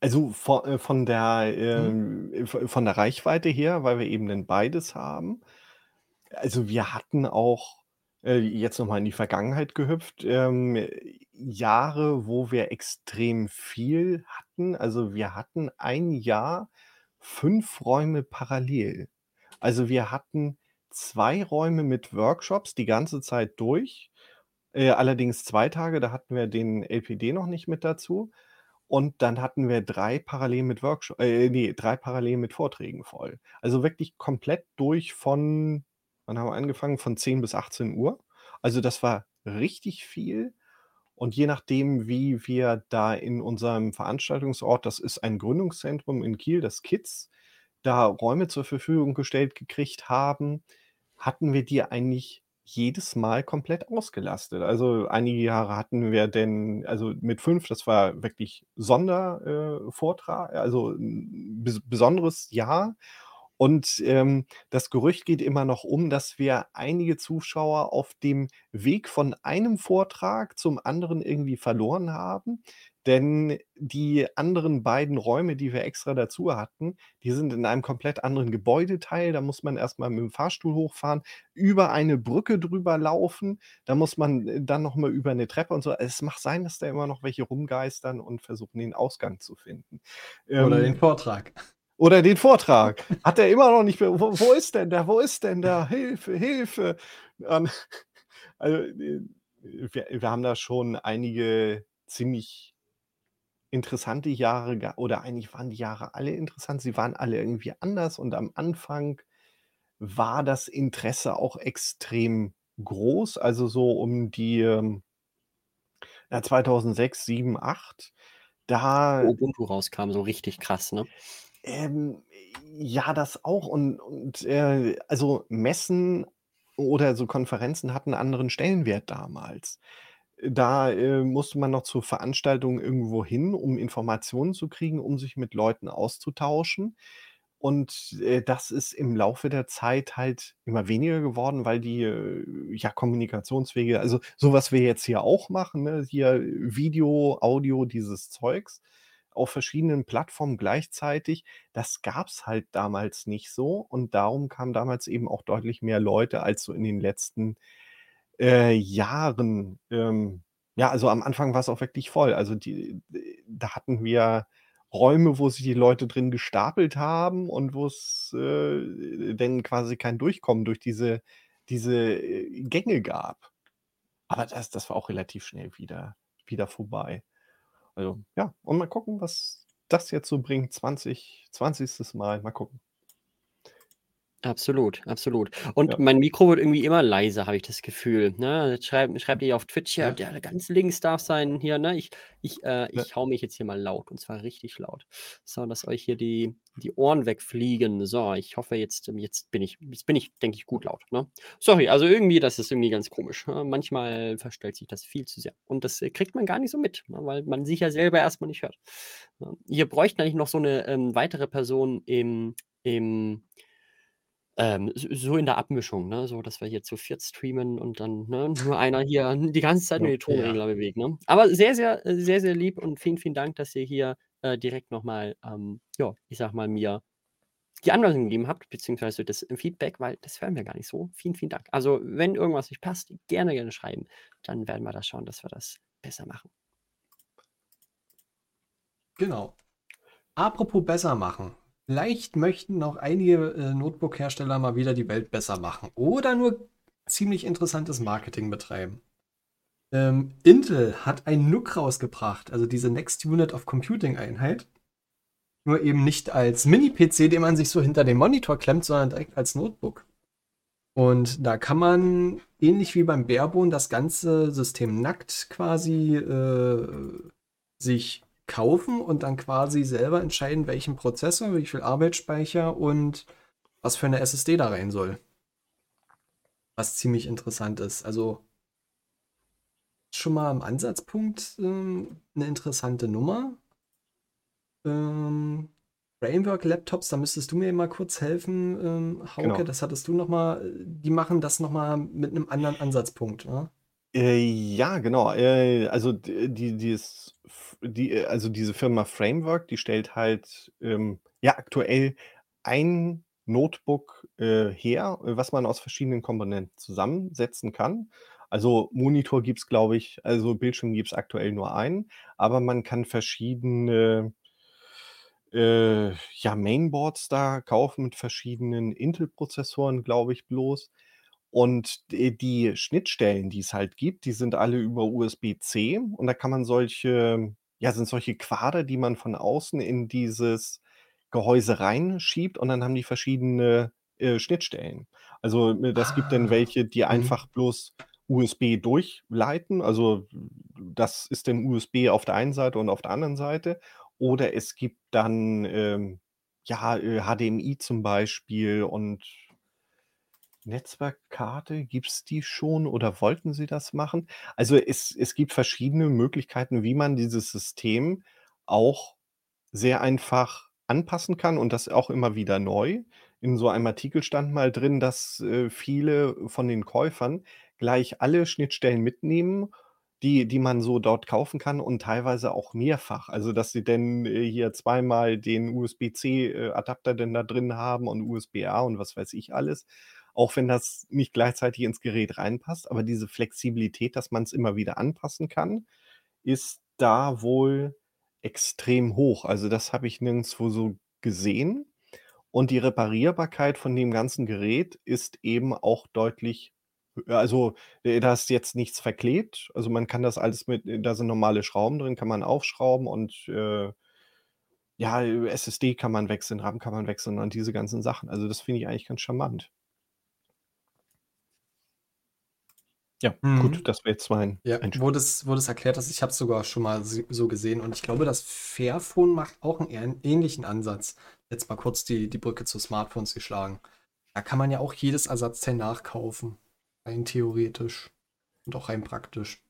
Also, vo äh, von der, Mhm. ähm, v von der Reichweite her, weil wir eben dann beides haben. Also, wir hatten auch, äh, jetzt noch mal in die Vergangenheit gehüpft, ähm, Jahre, wo wir extrem viel hatten. Also, wir hatten ein Jahr 5 Räume parallel. Also, wir hatten 2 Räume mit Workshops die ganze Zeit durch, äh, allerdings 2 Tage, da hatten wir den LPD noch nicht mit dazu. Und dann hatten wir 3 parallel mit Worksho äh, ne, 3 parallel mit Vorträgen voll. Also, wirklich komplett durch von wann haben wir angefangen? Von 10 bis 18:00. Also, das war richtig viel. Und je nachdem, wie wir da in unserem Veranstaltungsort das ist ein Gründungszentrum in Kiel, das KIZ, da Räume zur Verfügung gestellt gekriegt haben, hatten wir die eigentlich jedes Mal komplett ausgelastet. Also, einige Jahre hatten wir denn also, mit 5, das war wirklich Sonder äh, also, 'n bes besonderes Jahr. Und, ähm, das Gerücht geht immer noch um, dass wir einige Zuschauer auf dem Weg von einem Vortrag zum anderen irgendwie verloren haben. Denn die anderen beiden Räume, die wir extra dazu hatten, die sind in einem komplett anderen Gebäudeteil. Da muss man erst mal mit'm Fahrstuhl hochfahren, über eine Brücke drüber laufen. Da muss man, äh, dann noch mal über 'ne Treppe und so. Es mag sein, dass da immer noch welche rumgeistern und versuchen, den Ausgang zu finden. Oder den Ähm Vortrag. Oder den Vortrag. Hat er immer noch nicht. Wo, wo ist denn der? Wo ist denn der? Hilfe, Hilfe. Und, also, äh, wir, wir haben da schon einige ziemlich interessante Jahre oder eigentlich waren die Jahre alle interessant. Sie waren alle irgendwie anders und am Anfang war das Interesse auch extrem groß. Also so um die ähm, ja, 2006, 7, 8. Da. Wo Ubuntu rauskam, so richtig krass, ne? Ähm, ja, das auch. Und, und äh, also Messen oder so Konferenzen hatten einen anderen Stellenwert damals. Da äh, musste man noch zur Veranstaltung irgendwo hin, um Informationen zu kriegen, um sich mit Leuten auszutauschen. Und äh, das ist im Laufe der Zeit halt immer weniger geworden, weil die äh, ja, Kommunikationswege, also so was wir jetzt hier auch machen, ne, hier Video, Audio, dieses Zeugs auf verschiedenen Plattformen gleichzeitig, das gab es halt damals nicht so. Und darum kamen damals eben auch deutlich mehr Leute als so in den letzten äh, Jahren. Ähm, ja, also am Anfang war es auch wirklich voll. Also die, da hatten wir Räume, wo sich die Leute drin gestapelt haben und wo es äh, dann quasi kein Durchkommen durch diese, diese äh, Gänge gab. Aber das, das war auch relativ schnell wieder, wieder vorbei. Also ja, und mal gucken, was das jetzt so bringt. 20, 20. Mal, mal gucken. Absolut, absolut. Und Ja. mein Mikro wird irgendwie immer leiser, habe ich das Gefühl. Ne? Jetzt schreibt, schreibt ihr auf Twitch hier, Ja. der ganz links darf sein hier. Ne? Ich, ich, äh, Ja. ich hau mich jetzt hier mal laut und zwar richtig laut. So, dass euch hier die, die Ohren wegfliegen. So, ich hoffe, jetzt, jetzt bin ich, jetzt bin ich, denke ich, gut laut. Ne? Sorry, also irgendwie, das ist irgendwie ganz komisch. Ne? Manchmal verstellt sich das viel zu sehr. Und das äh, kriegt man gar nicht so mit, ne? weil man sich ja selber erstmal nicht hört. Ne? Ihr bräuchten eigentlich noch so eine ähm, weitere Person im, im ähm, so in der Abmischung, ne? So, dass wir hier zu viert streamen und dann, ne, nur einer hier die ganze Zeit nur Ja. die Tonregler bewegt, ne? Aber sehr, sehr, sehr, sehr lieb und vielen, vielen Dank, dass ihr hier äh, direkt nochmal, ähm, ja, ich sag mal, mir die Anweisung gegeben habt, beziehungsweise das Feedback, weil das hören wir gar nicht so. Vielen, vielen Dank. Also, wenn irgendwas nicht passt, gerne, gerne schreiben. Dann werden wir da schauen, dass wir das besser machen. Genau. Apropos besser machen. Vielleicht möchten noch einige äh, Notebook-Hersteller mal wieder die Welt besser machen oder nur ziemlich interessantes Marketing betreiben. Ähm, Intel hat ein NUC rausgebracht, also diese Next Unit of Computing Einheit. Nur eben nicht als Mini-PC, den man sich so hinter den Monitor klemmt, sondern direkt als Notebook. Und da kann man, ähnlich wie beim Barebone, das ganze System nackt quasi äh, sich kaufen und dann quasi selber entscheiden, welchen Prozessor, wie viel Arbeitsspeicher und was für eine SSD da rein soll. Was ziemlich interessant ist. Also schon mal am Ansatzpunkt ähm, eine interessante Nummer. Ähm, Framework-Laptops, da müsstest du mir mal kurz helfen, ähm, Hauke. Genau. Das hattest du noch mal. Die machen das noch mal mit einem anderen Ansatzpunkt. Ne? Äh, ja, genau. Äh, also d- die, dieses, die, äh, also diese Firma Framework, die stellt halt ähm, ja aktuell ein Notebook äh, her, äh, was man aus verschiedenen Komponenten zusammensetzen kann. Also Monitor gibt es, glaube ich, also Bildschirm gibt es aktuell nur einen, aber man kann verschiedene äh, ja, Mainboards da kaufen mit verschiedenen Intel-Prozessoren, glaube ich, bloß. Und die die Schnittstellen, die es halt gibt, die sind alle über USB-C und da kann man solche ja, sind solche Quader, die man von außen in dieses Gehäuse reinschiebt und dann haben die verschiedene, äh, Schnittstellen. Also, äh, das gibt dann Ah, welche, die mhm. einfach bloß USB durchleiten. Also, das ist dann USB auf der einen Seite und auf der anderen Seite. Oder es gibt dann, ähm, ja, äh, HDMI zum Beispiel und Netzwerkkarte, gibt's die schon oder wollten sie das machen? Also, es es gibt verschiedene Möglichkeiten, wie man dieses System auch sehr einfach anpassen kann und das auch immer wieder neu. In so einem Artikel stand mal drin, dass, äh, viele von den Käufern gleich alle Schnittstellen mitnehmen, die die man so dort kaufen kann und teilweise auch mehrfach. Also, dass sie denn, äh, hier zweimal den USB-C, äh, denn da drin haben und USB-A und was weiß ich alles, auch wenn das nicht gleichzeitig ins Gerät reinpasst. Aber diese Flexibilität, dass man es immer wieder anpassen kann, ist da wohl extrem hoch. Also, das habe ich nirgendswo so gesehen. Und die Reparierbarkeit von dem ganzen Gerät ist eben auch deutlich also, äh, da ist jetzt nichts verklebt. Also, man kann das alles mit da sind normale Schrauben drin, kann man aufschrauben und, äh ja, SSD kann man wechseln, RAM kann man wechseln und diese ganzen Sachen. Also, das finde ich eigentlich ganz charmant. Ja, Mhm. gut, das wäre jetzt mein Ja, Einspruch. wo das wo das erklärt hast, ich habe es sogar schon mal so gesehen und ich glaube, das Fairphone macht auch einen eher ähnlichen Ansatz. Jetzt mal kurz die die Brücke zu Smartphones geschlagen. Da kann man ja auch jedes Ersatzteil nachkaufen, rein theoretisch und auch rein praktisch.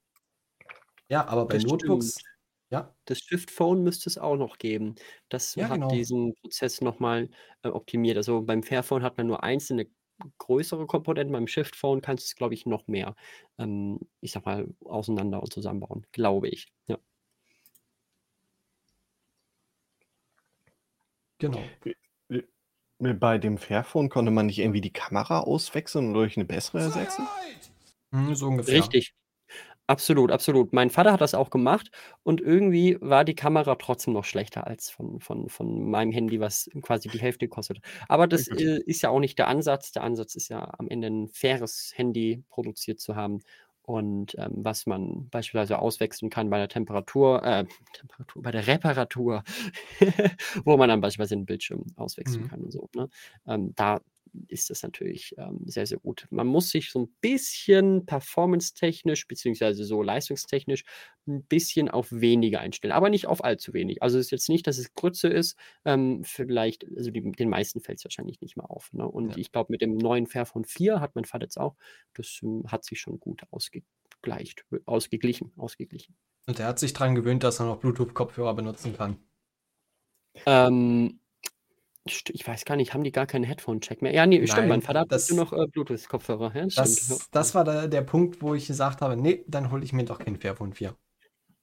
Ja, aber bei Das Notebooks stimmt. ja? Das Shift Phone müsste es auch noch geben. Das Ja, hat genau. diesen Prozess noch mal, äh, optimiert. Also, beim Fairphone hat man nur einzelne größere Komponenten, beim Shift Phone kannst du's, glaube ich, noch mehr, ähm, ich sage mal, auseinander und zusammenbauen, glaube ich, ja. Genau. Bei dem Fairphone konnte man nicht irgendwie die Kamera auswechseln und durch 'ne bessere ersetzen? Mhm, so ungefähr. Richtig. Absolut, absolut. Mein Vater hat das auch gemacht und irgendwie war die Kamera trotzdem noch schlechter als von von von meinem Handy, was quasi die Hälfte kostet. Aber das, äh, ist ja auch nicht der Ansatz. Der Ansatz ist ja am Ende 'n faires Handy produziert zu haben und, ähm, was man beispielsweise auswechseln kann bei der Temperatur äh, Temperatur bei der Reparatur, wo man dann beispielsweise den Bildschirm auswechseln Mhm. kann und so, ne? Ähm, da ist das natürlich, ähm, sehr, sehr gut. Man muss sich so 'n bisschen performance-technisch beziehungsweise so leistungstechnisch 'n bisschen auf weniger einstellen, aber nicht auf allzu wenig. Also, es ist jetzt nicht, dass es Grütze ist, ähm, vielleicht also, die den meisten fällt's wahrscheinlich nicht mehr auf, ne? Und Ja. ich glaube, mit dem neuen Fairphone 4 hat mein Vater jetzt auch, das, hm, hat sich schon gut ausgegleicht ausgeglichen ausgeglichen. Und der hat sich dran gewöhnt, dass er noch Bluetooth-Kopfhörer benutzen kann. Ähm, st ich weiß gar nicht, haben die gar keinen Headphone-Jack mehr? Ja, ne, stimmt, mein Nein, Vater hat das noch, äh, Bluetooth-Kopfhörer. Ja, das ja. das war der der Punkt, wo ich gesagt habe: „Ne, dann hole ich mir doch kein Fairphone 4.“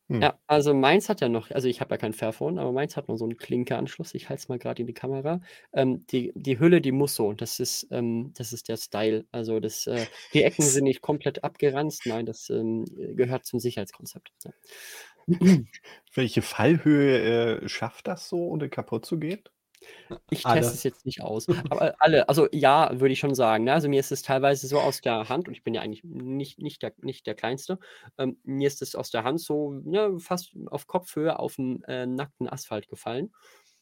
Hm. Ja, also, meins hat ja noch also, ich habe ja kein Fairphone, aber meins hat noch so 'n Klinke-Anschluss. Ich halte es mal grad in die Kamera. Ähm, die die Hülle, die muss so. Das ist ähm, das ist der Style. Also, das äh, die Ecken sind nicht komplett abgeranzt. Nein, das, ähm, gehört zum Sicherheitskonzept, ja. Welche Fallhöhe, äh, schafft das so, ohne kaputt zu gehen? Ich Alle. teste es jetzt nicht aus. Aber alle also, ja, würde ich schon sagen, ne? Also, mir ist es teilweise so aus der Hand und ich bin ja eigentlich nicht nicht der nicht der Kleinste. Ähm, mir ist es aus der Hand so, ne, fast auf Kopfhöhe auf 'n, äh, nackten Asphalt gefallen.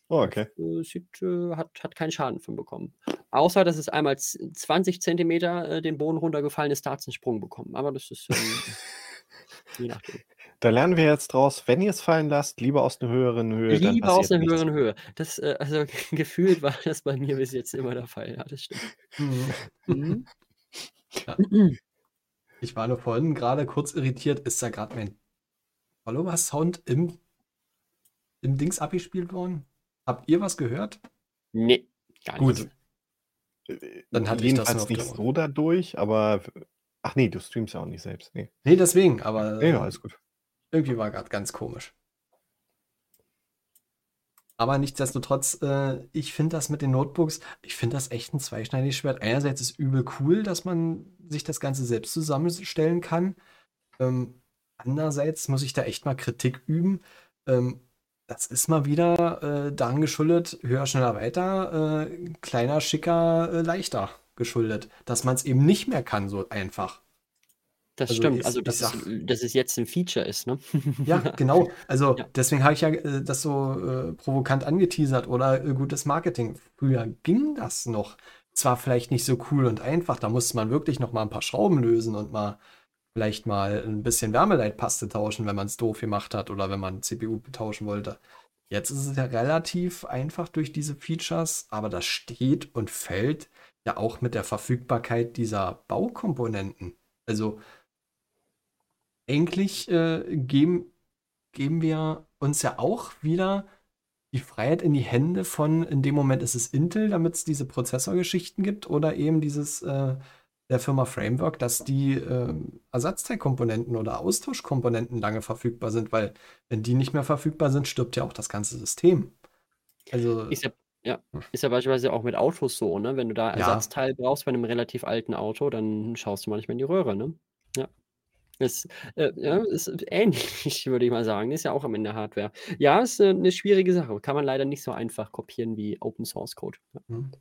Oh, okay. Äh, sieht äh, hat hat keinen Schaden von bekommen. Außer, dass es einmal z 20 Zentimeter, äh, den Boden runtergefallen ist, da hat's 'n Sprung bekommen. Aber das ist, ähm, je nachdem. Da lernen wir jetzt draus, wenn ihr's fallen lasst, lieber aus 'ner höheren Höhe, Lieber aus passiert 'ner nichts. höheren Höhe. Das, äh also, gefühlt war das bei mir bis jetzt immer der Fall. Ja, das stimmt. Mhm. Mhm. Ja. Ich war nur vorhin grade kurz irritiert. Ist da grad mein Follower-Sound im im Dings abgespielt worden? Habt ihr was gehört? Ne, gar Gut. nichts. Äh, Dann hatte ich das jedenfalls nicht so dadurch, aber ach ne, du streamst ja auch nicht selbst, ne. Ne, deswegen, aber, Ja, ja, äh, alles gut. Irgendwie war grad ganz komisch. Aber nichtsdestotrotz, äh, ich finde das mit den Notebooks ich finde das echt 'n zweischneidiges Schwert. Einerseits ist übel cool, dass man sich das Ganze selbst zusammenstellen kann. Ähm, andererseits muss ich da echt mal Kritik üben. Ähm, das ist mal wieder, äh, daran geschuldet, höher, schneller, weiter, äh, kleiner, schicker, äh, leichter geschuldet, dass man's eben nicht mehr kann so einfach. Das Also, stimmt. ich Also, dass es sage dass es jetzt 'n Feature ist, ne? Ja, genau. Also, Ja. deswegen habe ich ja, äh, das so, äh, provokant angeteasert oder, äh, gutes Marketing. Früher ging das noch. Zwar vielleicht nicht so cool und einfach, da musste man wirklich noch mal 'n paar Schrauben lösen und mal vielleicht mal 'n bisschen Wärmeleitpaste tauschen, wenn man's doof gemacht hat oder wenn man CPU tauschen wollte. Jetzt ist es ja relativ einfach durch diese Features, aber das steht und fällt ja auch mit der Verfügbarkeit dieser Baukomponenten. Also eigentlich, äh, geben geben wir uns ja auch wieder die Freiheit in die Hände von in dem Moment ist es Intel, damit's diese Prozessorgeschichten gibt oder eben dieses, äh, der Firma Framework, dass die, ähm, Ersatzteilkomponenten oder Austauschkomponenten lange verfügbar sind, weil wenn die nicht mehr verfügbar sind, stirbt ja auch das ganze System. Also Ist ja ja, ist ja beispielsweise auch mit Autos so, ne? Wenn du da Ja. Ersatzteil brauchst bei 'nem relativ alten Auto, dann schaust du manchmal in die Röhre, ne? Das, äh, ja, ist ähnlich, würde ich mal sagen. Ist ja auch am Ende Hardware. Ja, ist, äh, 'ne schwierige Sache. Kann man leider nicht so einfach kopieren wie Open Source Code. Mhm.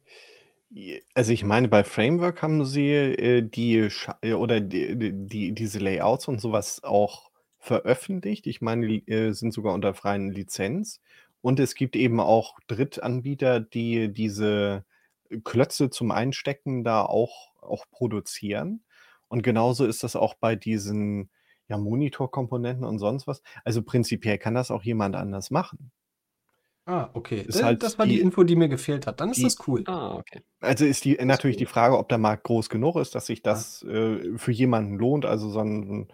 also ich meine, bei Framework haben sie, äh, die Scha äh, oder die die diese Layouts und sowas auch veröffentlicht. Ich meine, die, äh, sind sogar unter freien Lizenz. Und es gibt eben auch Drittanbieter, die diese Klötze zum Einstecken da auch auch produzieren. Und genauso ist das auch bei diesen, ja, Monitorkomponenten und sonst was. Also prinzipiell kann das auch jemand anders machen. Ah, okay. Ist halt das war die, die Info, die mir gefehlt hat. Dann ist die, das cool. Ah, okay. Also ist die natürlich cool. die Frage, ob der Markt groß genug ist, dass sich das ja. äh, für jemanden lohnt, also so ein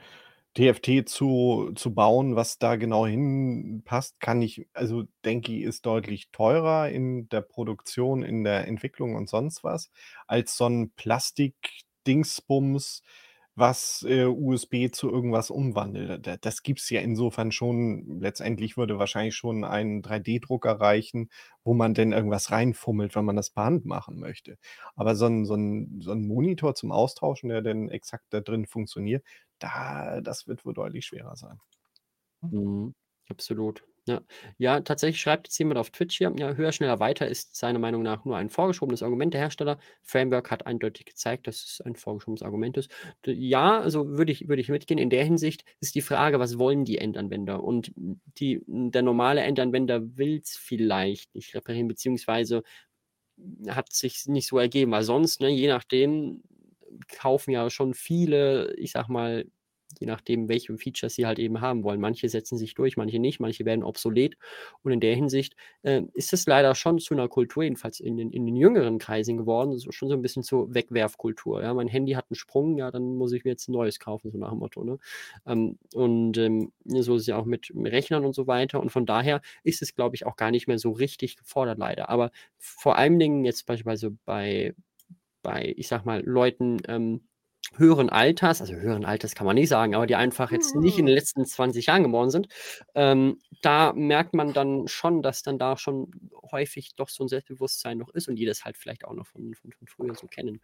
TFT zu, zu bauen, was da genau hinpasst, kann ich, also denke ich, ist deutlich teurer in der Produktion, in der Entwicklung und sonst was, als so ein Plastik-Dingsbums, was äh, USB zu irgendwas umwandelt. das gibt es ja insofern schon. Letztendlich würde wahrscheinlich schon ein 3D-Drucker reichen, wo man denn irgendwas reinfummelt, wenn man das per Hand machen möchte. Aber so ein, so ein, so ein Monitor zum Austauschen, der dann exakt da drin funktioniert, da, das wird wohl deutlich schwerer sein. Mhm, absolut. Ja. ja, tatsächlich schreibt jetzt jemand auf Twitch hier, ja, höher, schneller, weiter ist seiner Meinung nach nur ein vorgeschobenes Argument der Hersteller. Framework hat eindeutig gezeigt, dass es ein vorgeschobenes Argument ist. Ja, also würde ich, würde ich mitgehen. In der Hinsicht ist die Frage, was wollen die Endanwender? Und die, der normale Endanwender will es vielleicht nicht reparieren, beziehungsweise hat sich nicht so ergeben, weil sonst, ne, je nachdem, kaufen ja schon viele, ich sag mal, je nachdem, welche Features sie halt eben haben wollen. Manche setzen sich durch, manche nicht, manche werden obsolet. Und in der Hinsicht äh, ist es leider schon zu einer Kultur, jedenfalls in den, in den jüngeren Kreisen geworden, so, schon so ein bisschen zur Wegwerfkultur. Ja? Mein Handy hat einen Sprung, ja, dann muss ich mir jetzt ein neues kaufen, so nach dem Motto. Ne? Ähm, und ähm, so ist es ja auch mit Rechnern und so weiter. Und von daher ist es, glaube ich, auch gar nicht mehr so richtig gefordert, leider. Aber vor allen Dingen jetzt beispielsweise bei, bei ich sag mal, Leuten, ähm, höheren Alters, also höheren Alters kann man nicht sagen, aber die einfach jetzt nicht in den hm. letzten 20 Jahren geboren sind, ähm, da merkt man dann schon, dass dann da schon häufig doch so ein Selbstbewusstsein noch ist und die das halt vielleicht auch noch von, von, von früher so kennen.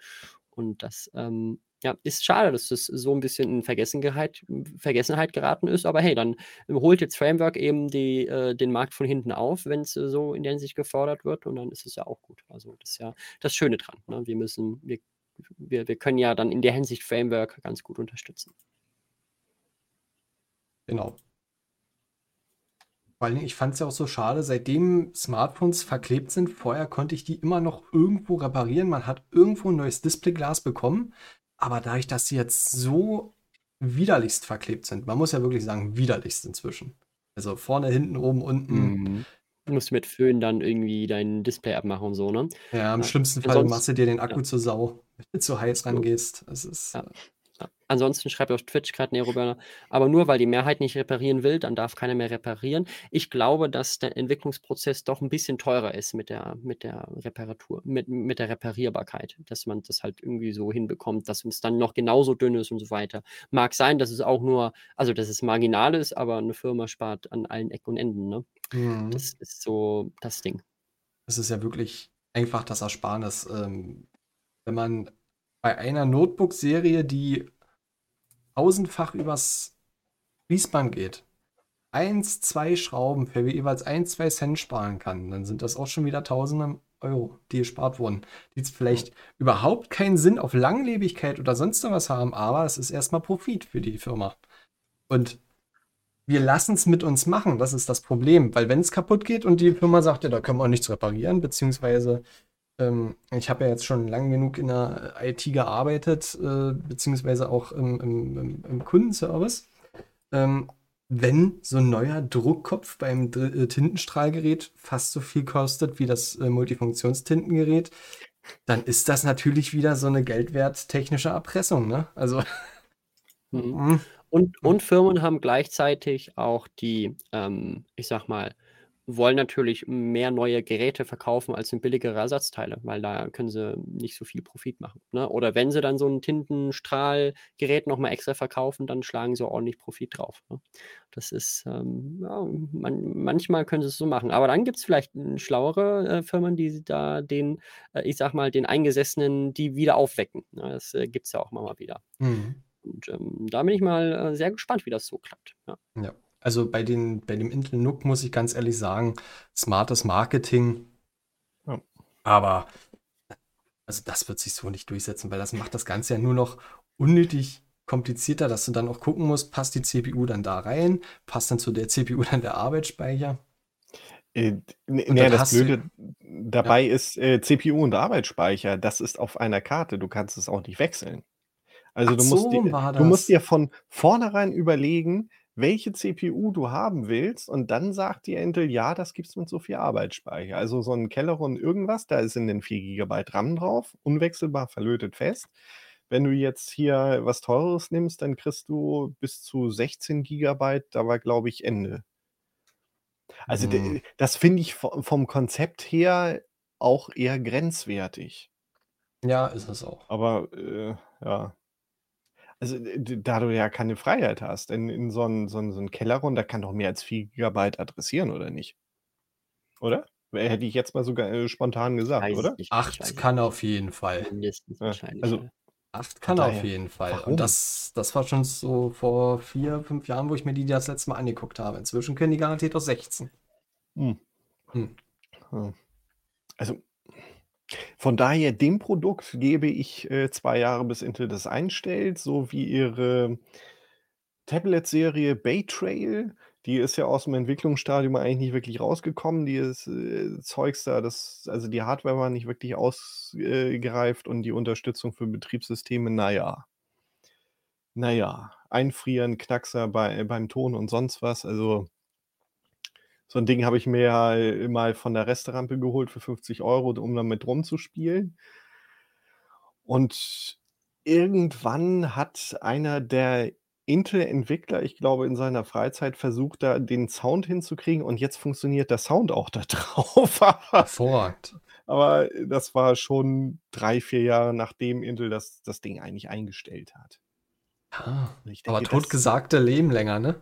Und das ähm, ja, ist schade, dass das so ein bisschen in Vergessenheit, Vergessenheit geraten ist, aber hey, dann holt jetzt Framework eben die, äh, den Markt von hinten auf, wenn es äh, so in der Hinsicht gefordert wird und dann ist es ja auch gut. Also das ist ja das Schöne dran. Ne? Wir müssen, wir wir, wir können ja dann in der Hinsicht Framework ganz gut unterstützen. Genau. Vor allem, ich fand es ja auch so schade, seitdem Smartphones verklebt sind, vorher konnte ich die immer noch irgendwo reparieren. Man hat irgendwo ein neues Displayglas bekommen, aber dadurch, dass sie jetzt so widerlichst verklebt sind, man muss ja wirklich sagen, widerlichst inzwischen. Also vorne, hinten, oben, unten. Mhm. Du musst mit Föhn dann irgendwie dein Display abmachen und so, ne? Ja, im schlimmsten Fall machst du dir den Akku ja. zur Sau wenn du zu heiß rangehst. Das ist, ja. Ansonsten schreibt auf Twitch gerade Neroburner, aber nur weil die Mehrheit nicht reparieren will, dann darf keiner mehr reparieren. Ich glaube, dass der Entwicklungsprozess doch ein bisschen teurer ist mit der, mit der Reparatur, mit, mit der Reparierbarkeit, dass man das halt irgendwie so hinbekommt, dass es dann noch genauso dünn ist und so weiter. Mag sein, dass es auch nur, also dass es marginal ist, aber eine Firma spart an allen Ecken und Enden. Ne? Mhm. Das ist so das Ding. Das ist ja wirklich einfach das Ersparnis. Ähm, wenn man bei einer Notebook-Serie, die tausendfach übers Fließband geht, eins, zwei Schrauben für jeweils ein, zwei Cent sparen kann, dann sind das auch schon wieder tausende Euro, die gespart wurden. Die vielleicht ja. überhaupt keinen Sinn auf Langlebigkeit oder sonst was haben, aber es ist erstmal Profit für die Firma. Und wir lassen es mit uns machen, das ist das Problem, weil wenn es kaputt geht und die Firma sagt, ja, da können wir auch nichts reparieren, beziehungsweise ähm, ich habe ja jetzt schon lange genug in der IT gearbeitet, äh, beziehungsweise auch im, im, im Kundenservice. Ähm, wenn so ein neuer Druckkopf beim Dr äh, Tintenstrahlgerät fast so viel kostet wie das äh, Multifunktionstintengerät, dann ist das natürlich wieder so eine geldwerttechnische Erpressung. Ne? Also. Mhm. mhm. Und, und Firmen haben gleichzeitig auch die, ähm, ich sag mal, wollen natürlich mehr neue Geräte verkaufen als billigere Ersatzteile, weil da können sie nicht so viel Profit machen. Ne? Oder wenn sie dann so ein Tintenstrahlgerät nochmal extra verkaufen, dann schlagen sie ordentlich Profit drauf. Ne? Das ist, ähm, ja, man, manchmal können sie es so machen. Aber dann gibt es vielleicht hm, schlauere äh, Firmen, die da den, äh, ich sag mal, den Eingesessenen, die wieder aufwecken. Ne? Das äh, gibt es ja auch mal wieder. Mhm. Und ähm, da bin ich mal äh, sehr gespannt, wie das so klappt. Ja. Ja. Also bei, den, bei dem Intel NUC muss ich ganz ehrlich sagen, smartes Marketing. Ja. Aber also das wird sich so nicht durchsetzen, weil das macht das Ganze ja nur noch unnötig komplizierter, dass du dann auch gucken musst, passt die CPU dann da rein, passt dann zu der CPU dann der Arbeitsspeicher. Äh, naja, dann das hast du, Blöde dabei ist äh, CPU und Arbeitsspeicher. Das ist auf einer Karte. Du kannst es auch nicht wechseln. Also ach du musst so dir, du musst dir von vornherein überlegen, welche CPU du haben willst und dann sagt dir Intel, ja, das gibt's mit so viel Arbeitsspeicher. Also so ein Celeron irgendwas, da ist in den 4 GB RAM drauf, unwechselbar verlötet fest. Wenn du jetzt hier was Teures nimmst, dann kriegst du bis zu 16 GB, da war, glaube ich, Ende. Also Hm. das finde ich vo vom Konzept her auch eher grenzwertig. Ja, ist es auch. Aber, äh, ja. Also, d da du ja keine Freiheit hast in in so 'n so 'n so 'n Celeron, da kann doch mehr als 4 Gigabyte adressieren, oder nicht? Oder? Hätte ich jetzt mal sogar, äh, spontan gesagt, Weiß oder? nicht, ich weiß 8 es kann auf jeden Fall. Mindestens Ja, wahrscheinlich, also ja. 8 von kann er auf daher, jeden Fall. Und warum? das, das war schon so vor 4, 5 Jahren, wo ich mir die das letzte Mal angeguckt habe. Inzwischen können die garantiert auch 16. Hm. Hm. Ja. Also, von daher, dem Produkt gebe ich, äh, 2 Jahre, bis Intel das einstellt, so wie ihre Tablet-Serie Bay Trail. Die ist ja aus'm Entwicklungsstadium eigentlich nicht wirklich rausgekommen. Die ist äh, Zeugs da, das also die Hardware war nicht wirklich ausgereift äh, und die Unterstützung für Betriebssysteme, na ja. Na ja, einfrieren, Knackser bei beim Ton und sonst was. Also so 'n Ding habe ich mir ja, mal von der Resterampe geholt für 50 €, um damit rumzuspielen. Und irgendwann hat einer der Intel-Entwickler, ich glaube, in seiner Freizeit versucht, da den Sound hinzukriegen und jetzt funktioniert der Sound auch da drauf. Aber Hervorragend. aber das war schon 3, 4 Jahre, nachdem Intel das das Ding eigentlich eingestellt hat. Ah, aber denke, das totgesagte leben länger, ne?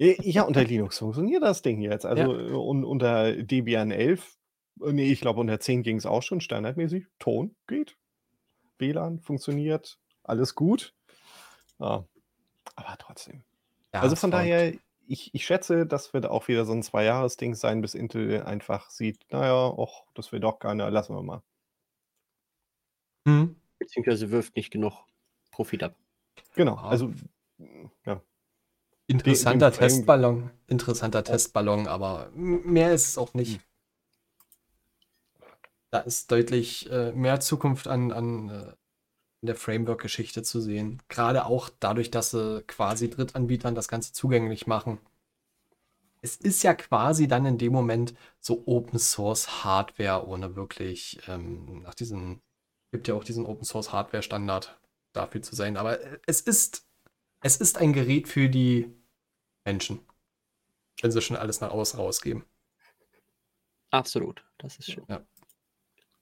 Ja, unter Linux funktioniert das Ding jetzt. Ja. Also, äh, un unter Debian 11 äh, ne, ich glaube, unter 10 ging's auch schon standardmäßig. Ton geht, WLAN funktioniert, alles gut. Ja, aber trotzdem. Ja, Also, von daher, ich ich schätze, das wird auch wieder so 'n 2-Jahres-Ding sein, bis Intel einfach sieht: „Na ja, ach, das will doch keiner, lassen wir mal.“ Mhm. Beziehungsweise wirft nicht genug Profit ab. Genau, also, hm, ja. Interessanter Frame Testballon. Interessanter Ja. Testballon, aber mehr ist es auch nicht. Hm. Da ist deutlich, äh, mehr Zukunft an an, äh der Framework-Geschichte zu sehen. Grade auch dadurch, dass sie quasi Drittanbietern das Ganze zugänglich machen. Es ist ja quasi dann in dem Moment so Open-Source-Hardware ohne wirklich, ähm, nach diesem gibt ja auch diesen Open-Source-Hardware-Standard dafür zu sein. Aber, äh, es ist es ist ein Gerät für die Menschen, wenn sie schon alles nach außen rausgeben. Absolut, das ist schön. Ja.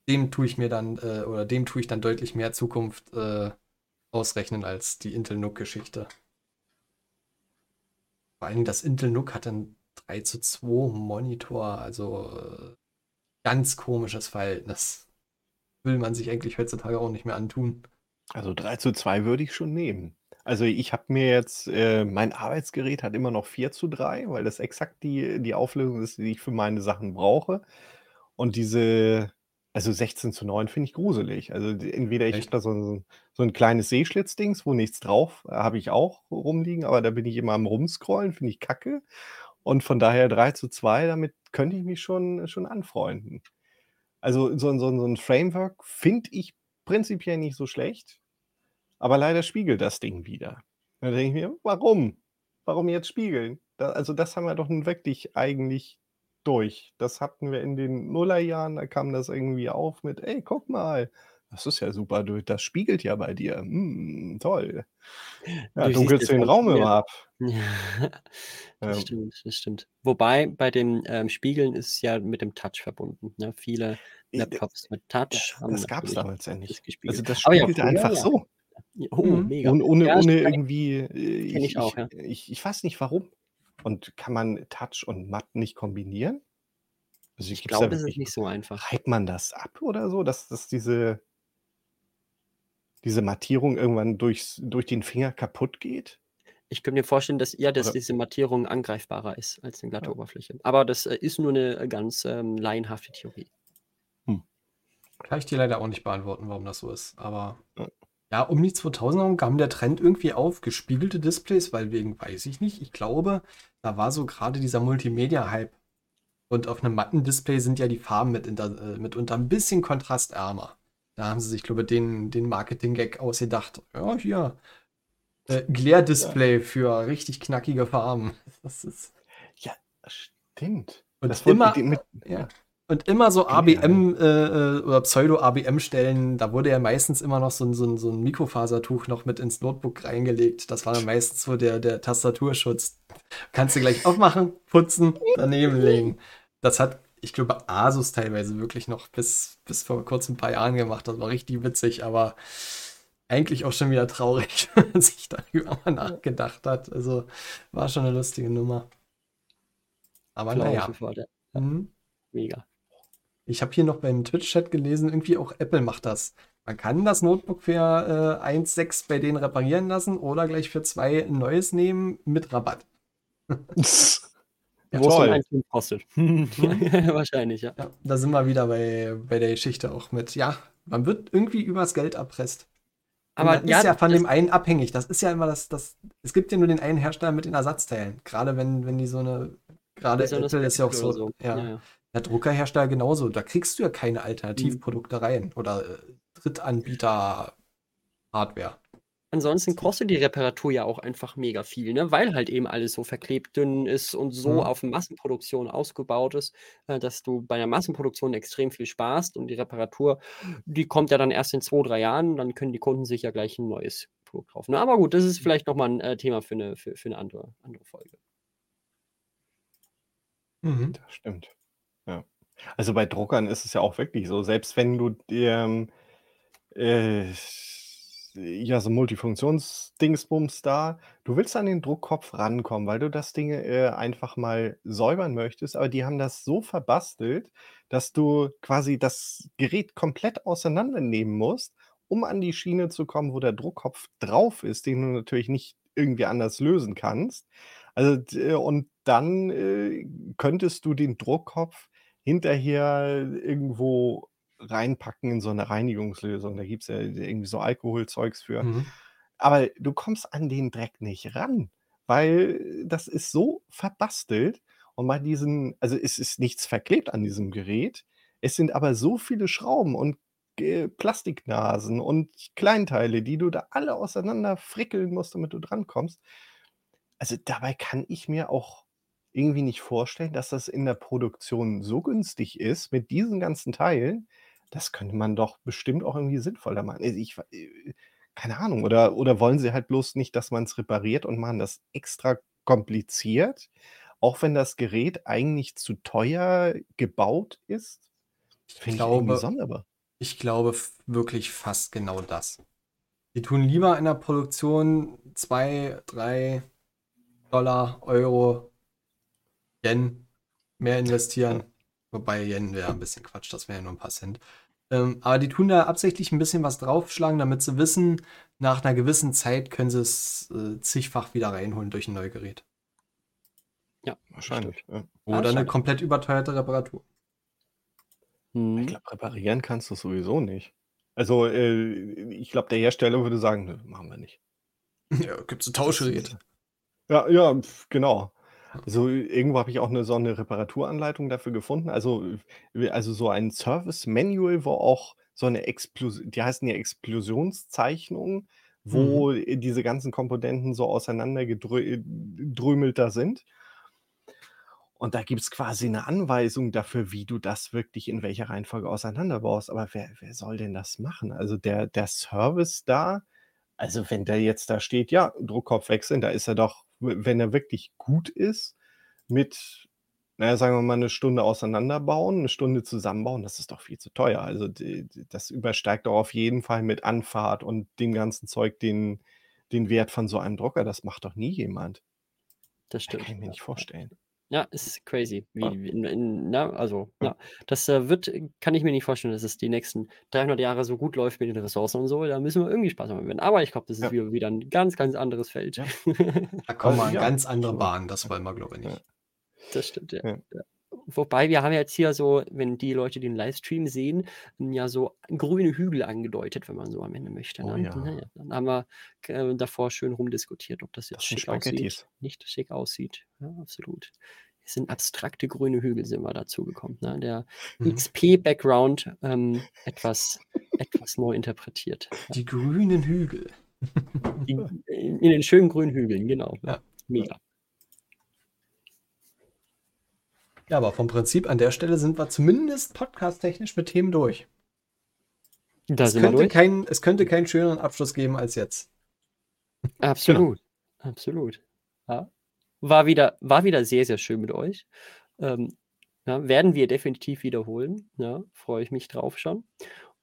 Dem tue ich mir dann, äh oder dem tue ich dann deutlich mehr Zukunft, äh, ausrechnen als die Intel NUC-Geschichte. Vor allen Dingen das Intel NUC hat 'n 3:2 Monitor, also, äh, ganz komisches Verhältnis. Will man sich eigentlich heutzutage auch nicht mehr antun. Also 3:2 würde ich schon nehmen. Also, ich habe mir jetzt äh, mein Arbeitsgerät hat immer noch 4:3, weil das exakt die die Auflösung ist, die ich für meine Sachen brauche. Und diese also 16:9 finde ich gruselig. Also, d entweder ich habe Echt? da so 'n so 'n kleines Sehschlitzdings, wo nichts drauf habe ich auch rumliegen, aber da bin ich immer am Rumscrollen, finde ich kacke. Und von daher 3:2, damit könnte ich mich schon schon anfreunden. Also, so 'n so 'n so 'n Framework finde ich prinzipiell nicht so schlecht, aber leider spiegelt das Ding wieder. Da denke ich mir: „Warum? Warum jetzt spiegeln?“ Da also, das haben wir doch nun wirklich eigentlich durch. Das hatten wir in den Nullerjahren, da kam das irgendwie auf mit: „Ey, guck mal, das ist ja super, du das spiegelt ja bei dir. Hm, toll. Ja, Du dunkelst den Raum immer ab.“ Ja, das Ähm. stimmt, das stimmt. Wobei bei dem, ähm, Spiegeln ist es ja mit dem Touch verbunden, ne? Viele Laptops mit Touch das haben das gab's natürlich damals ja nicht. Also, das Aber ja, einfach ja. so. Oh, Mhm. mega. Ohne ohne Ja, ohne irgendwie äh, ich ich auch, ja. ich ich weiß nicht warum. Und kann man Touch und Matt nicht kombinieren? Also, Ich glaube, da das ist nicht so einfach. hypt man das ab oder so, dass dass diese diese Mattierung irgendwann durchs durch den Finger kaputt geht? Ich könnte mir vorstellen, dass eher, dass Oder diese Mattierung angreifbarer ist als 'ne glatte Ja. Oberfläche. Aber das, äh, ist nur 'ne, äh, ganz, ähm, laienhafte Theorie. Hm. Kann ich dir leider auch nicht beantworten, warum das so ist. Aber Ja. ja, um die 2000er herum kam der Trend irgendwie auf gespiegelte Displays, weil wegen weiß ich nicht. Ich glaube, da war so gerade dieser Multimedia-Hype. Und auf 'nem matten Display sind ja die Farben mitunter äh, mitunter 'n bisschen kontrastärmer. Da haben sie sich, glaube ich, den den Marketing-Gag ausgedacht. Ja, hier, äh, Ja. Glare-Display für richtig knackige Farben. Das ist Ja, stimmt. und Das mit immer dem mit ja. Und immer so. ABM, äh, äh, oder Pseudo-ABM-Stellen, da wurde ja meistens immer noch so 'n so 'n so 'n Mikrofasertuch noch mit ins Notebook reingelegt. Das war dann meistens so der der Tastaturschutz. Kannst du gleich aufmachen, putzen, daneben legen. Das hat, ich glaube, Asus teilweise wirklich noch bis bis vor kurzem 'n paar Jahren gemacht. Das war richtig witzig, aber eigentlich auch schon wieder traurig, wenn man sich darüber mal nachgedacht hat. Also, war schon 'ne lustige Nummer. Aber na Glaube ich ja. sofort, ja. Mhm. Mega. Ich habe hier noch beim Twitch-Chat gelesen, irgendwie auch Apple macht das. Man kann das Notebook für, äh, 1,6 bei denen reparieren lassen oder gleich für 2 'n neues nehmen mit Rabatt. Ja. Was so 'n Toll. 1,5 kostet. Wahrscheinlich, ja. Ja, da sind wir wieder bei bei der Geschichte auch mit ja, man wird irgendwie übers Geld erpresst. Und Aber man ja, ist ja von das dem einen abhängig. Das ist ja immer das das es gibt ja nur den einen Hersteller mit den Ersatzteilen. Grade wenn wenn die so 'ne grade besonders Apple ist ja auch so so. ja. Ja, Ja, Druckerhersteller genauso. Da kriegst du ja keine Mhm. Alternativprodukte rein oder, äh, Drittanbieter-Hardware. Ansonsten kostet die Reparatur ja auch einfach mega viel, ne, weil halt eben alles so verklebt, dünn ist und so Mhm. auf Massenproduktion ausgebaut ist, äh, dass du bei der Massenproduktion extrem viel sparst und die Reparatur, die kommt ja dann erst in 2, 3 Jahren, dann können die Kunden sich ja gleich 'n neues Produkt kaufen. Aber gut, das ist vielleicht noch mal 'n, äh, Thema für 'ne für für 'ne andere andere Folge. Mhm. Das stimmt. Ja. Also, bei Druckern ist es ja auch wirklich so, selbst wenn du dir, äh, ja, so Multifunktions-Dingsbums da du willst an den Druckkopf rankommen, weil du das Ding, äh, einfach mal säubern möchtest, aber die haben das so verbastelt, dass du quasi das Gerät komplett auseinandernehmen musst, um an die Schiene zu kommen, wo der Druckkopf drauf ist, den du natürlich nicht irgendwie anders lösen kannst. Also, d und dann, äh, könntest du den Druckkopf hinterher irgendwo reinpacken in so 'ne Reinigungslösung. Da gibt's ja irgendwie so Alkoholzeugs für. Mhm. Aber du kommst an den Dreck nicht ran, weil das ist so verbastelt und bei diesen also, es ist nichts verklebt an diesem Gerät. Es sind aber so viele Schrauben und G Plastiknasen und Kleinteile, die du da alle auseinander frickeln musst, damit du drankommst. Also, dabei kann ich mir auch irgendwie nicht vorstellen, dass das in der Produktion so günstig ist mit diesen ganzen Teilen. Das könnte man doch bestimmt auch irgendwie sinnvoller machen. Also, ich äh, keine Ahnung. Oder oder wollen sie halt bloß nicht, dass man's repariert und machen das extra kompliziert, auch wenn das Gerät eigentlich zu teuer gebaut ist? Ich Finde ich irgendwie glaube sonderbar. ich glaube wirklich fast genau das. Die tun lieber in der Produktion 2, 3 Dollar, Euro, Yen mehr investieren. Wobei Yen wäre 'n bisschen Quatsch, das wären ja nur 'n paar Cent. Ähm, aber die tun da absichtlich 'n bisschen was draufschlagen, damit sie wissen, nach 'ner gewissen Zeit können sie's, äh, zigfach wieder reinholen durch 'n Neugerät. Ja, Wahrscheinlich, ja. Oder 'ne stimmt. komplett überteuerte Reparatur. Ich Mhm. glaube, reparieren kannst du's sowieso nicht. Also, äh, ich glaube, der Hersteller würde sagen: „Nö, machen wir nicht.“ Ja, gibt's 'n Das Tauschgerät. Ja, ja, pf, genau. Also, irgendwo habe ich auch 'ne so 'ne Reparaturanleitung dafür gefunden. Also, also, so ein Service Manual, wo auch so 'ne Explos die heißen ja Explosionszeichnungen, Mhm. wo, diese ganzen Komponenten so auseinandergedrö äh, sind. Und da gibt's quasi 'ne Anweisung dafür, wie du das wirklich in welcher Reihenfolge auseinanderbaust. Aber wer wer soll denn das machen? Also, der der Service da also, wenn der jetzt da steht: „Ja, Druckkopf wechseln“, da ist er doch, wenn er wirklich gut ist, mit, na ja, sagen wir mal, 'ne Stunde auseinanderbauen, 'ne Stunde zusammenbauen, das ist doch viel zu teuer. Also, das übersteigt doch auf jeden Fall mit Anfahrt und dem ganzen Zeug den den Wert von so einem Drucker. Das macht doch nie jemand. Das Ja, kann stimmt. ich mir nicht vorstellen. Ja, ist crazy. Wie, ja. in, in, na, also, ja. Das äh, wird, kann ich mir nicht vorstellen, dass es die nächsten 300 Jahre so gut läuft mit den Ressourcen und so. Da müssen wir irgendwie Spaß haben. Aber ich glaube, das ist ja. wieder, wieder ein ganz, ganz anderes Feld. Ja. Da kommen wir in ganz andere Bahnen, das wollen wir, glaube ich, nicht. Das stimmt, ja. Wobei wir haben jetzt hier so, wenn die Leute den Livestream sehen, ja so grüne Hügel angedeutet, wenn man so am Ende möchte. Oh, ne? ja. Naja, dann haben wir äh, davor schön rumdiskutiert, ob das jetzt Das schick aussieht, nicht schick aussieht. Ja, absolut. Es sind abstrakte grüne Hügel, sind wir dazu gekommen. Ne? Der Mhm. XP-Background ähm, etwas, etwas neu interpretiert. Ja. Die grünen Hügel. Die, in, in den schönen grünen Hügeln, genau. Ja. Mega. Ja, aber vom Prinzip an der Stelle sind wir zumindest podcast-technisch mit Themen durch. Da Es könnte, durch. kein, es könnte keinen schöneren Abschluss geben als jetzt. Absolut. Absolut. Ja. War wieder, war wieder sehr, sehr schön mit euch. Ähm, ja, werden wir definitiv wiederholen. Ja, freue ich mich drauf schon.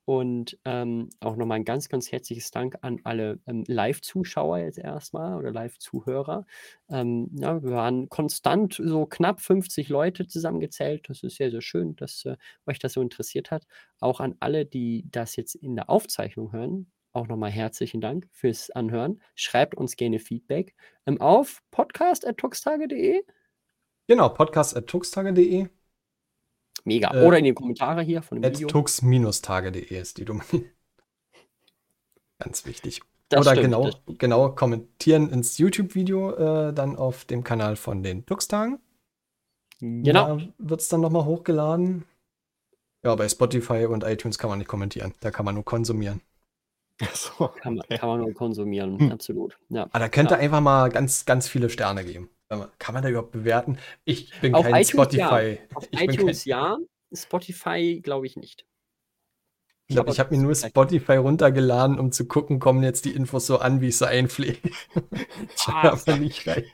Und ähm, auch nochmal ein ganz, ganz herzliches Dank an alle ähm, Live-Zuschauer jetzt erstmal oder Live-Zuhörer. Ähm, ja, wir waren konstant so knapp 50 Leute zusammengezählt. Das ist sehr, sehr schön, dass äh, euch das so interessiert hat. Auch an alle, die das jetzt in der Aufzeichnung hören, auch nochmal herzlichen Dank fürs Anhören. Schreibt uns gerne Feedback ähm, auf podcast.tuxtage.de. Genau, podcast.tuxtage.de. Mega. Äh, Oder in die Kommentare hier von dem Video. tux-tage.de ist die Domain. Ganz wichtig. Das Oder stimmt, genau, das genau kommentieren ins YouTube-Video äh, dann auf dem Kanal von den Tux-Tagen. Genau. Da wird es dann nochmal hochgeladen. Ja, bei Spotify und iTunes kann man nicht kommentieren. Da kann man nur konsumieren. So, Kann man, kann man nur konsumieren, Hm. absolut. Ja. Aber da könnt ihr Ja. einfach mal ganz, ganz viele Sterne geben. Kann man- da überhaupt bewerten? Ich bin Auf kein iTunes ja. Spotify. Auf Ich, bin kein, iTunes ja, Spotify glaube ich nicht. ich glaube, ich habe mir nur Spotify runtergeladen, um zu gucken, kommen jetzt die Infos so an, wie ich sie einpflege. Ich Ah, aber nicht rein.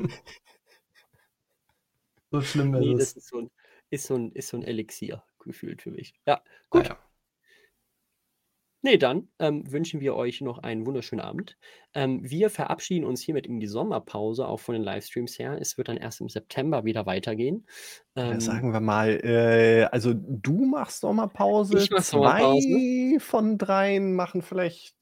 So schlimm ist Nee, es. das ist so ein, ist so ein, ist so ein Elixier gefühlt für mich. Ja, gut. Naja. Nee, dann ähm, wünschen wir euch noch einen wunderschönen Abend. Ähm, wir verabschieden uns hiermit in die Sommerpause, auch von den Livestreams her. Es wird dann erst im September wieder weitergehen. Ja, Ähm, sagen wir mal, äh, also du machst Sommerpause, Ich mach zwei Sommerpause. von dreien machen vielleicht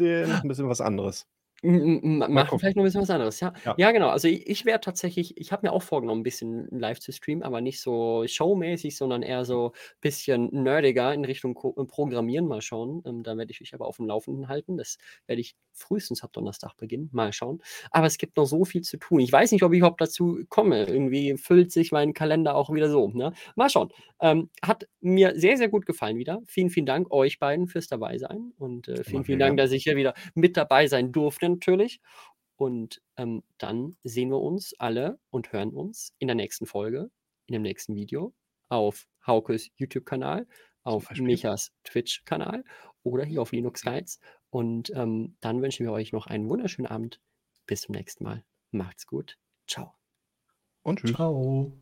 äh, noch ein bisschen was anderes. M- m- m- Mal Machen vielleicht noch ein bisschen was anderes, ja. Ja. Ja, genau. Also ich, ich werde tatsächlich, ich habe mir auch vorgenommen, ein bisschen live zu streamen, aber nicht so showmäßig, sondern eher so ein bisschen nerdiger in Richtung Ko äh, Programmieren. Mal schauen. Ähm, da werde ich euch aber auf dem Laufenden halten. Das werde ich frühestens ab Donnerstag beginnen. Mal schauen. Aber es gibt noch so viel zu tun. Ich weiß nicht, ob ich überhaupt dazu komme. Irgendwie füllt sich mein Kalender auch wieder so. Ne? Mal schauen. Ähm, hat mir sehr, sehr gut gefallen wieder. Vielen, vielen Dank euch beiden fürs dabei sein. Und äh, vielen, vielen Dank, dass ich hier wieder mit dabei sein durfte, natürlich. Und ähm, dann sehen wir uns alle und hören uns in der nächsten Folge, in dem nächsten Video auf Haukes YouTube-Kanal, auf. Michas Twitch-Kanal oder hier auf Linux Guides. Und ähm, dann wünschen wir euch noch einen wunderschönen Abend. Bis zum nächsten Mal. Macht's gut. Ciao. Und tschüss. Ciao.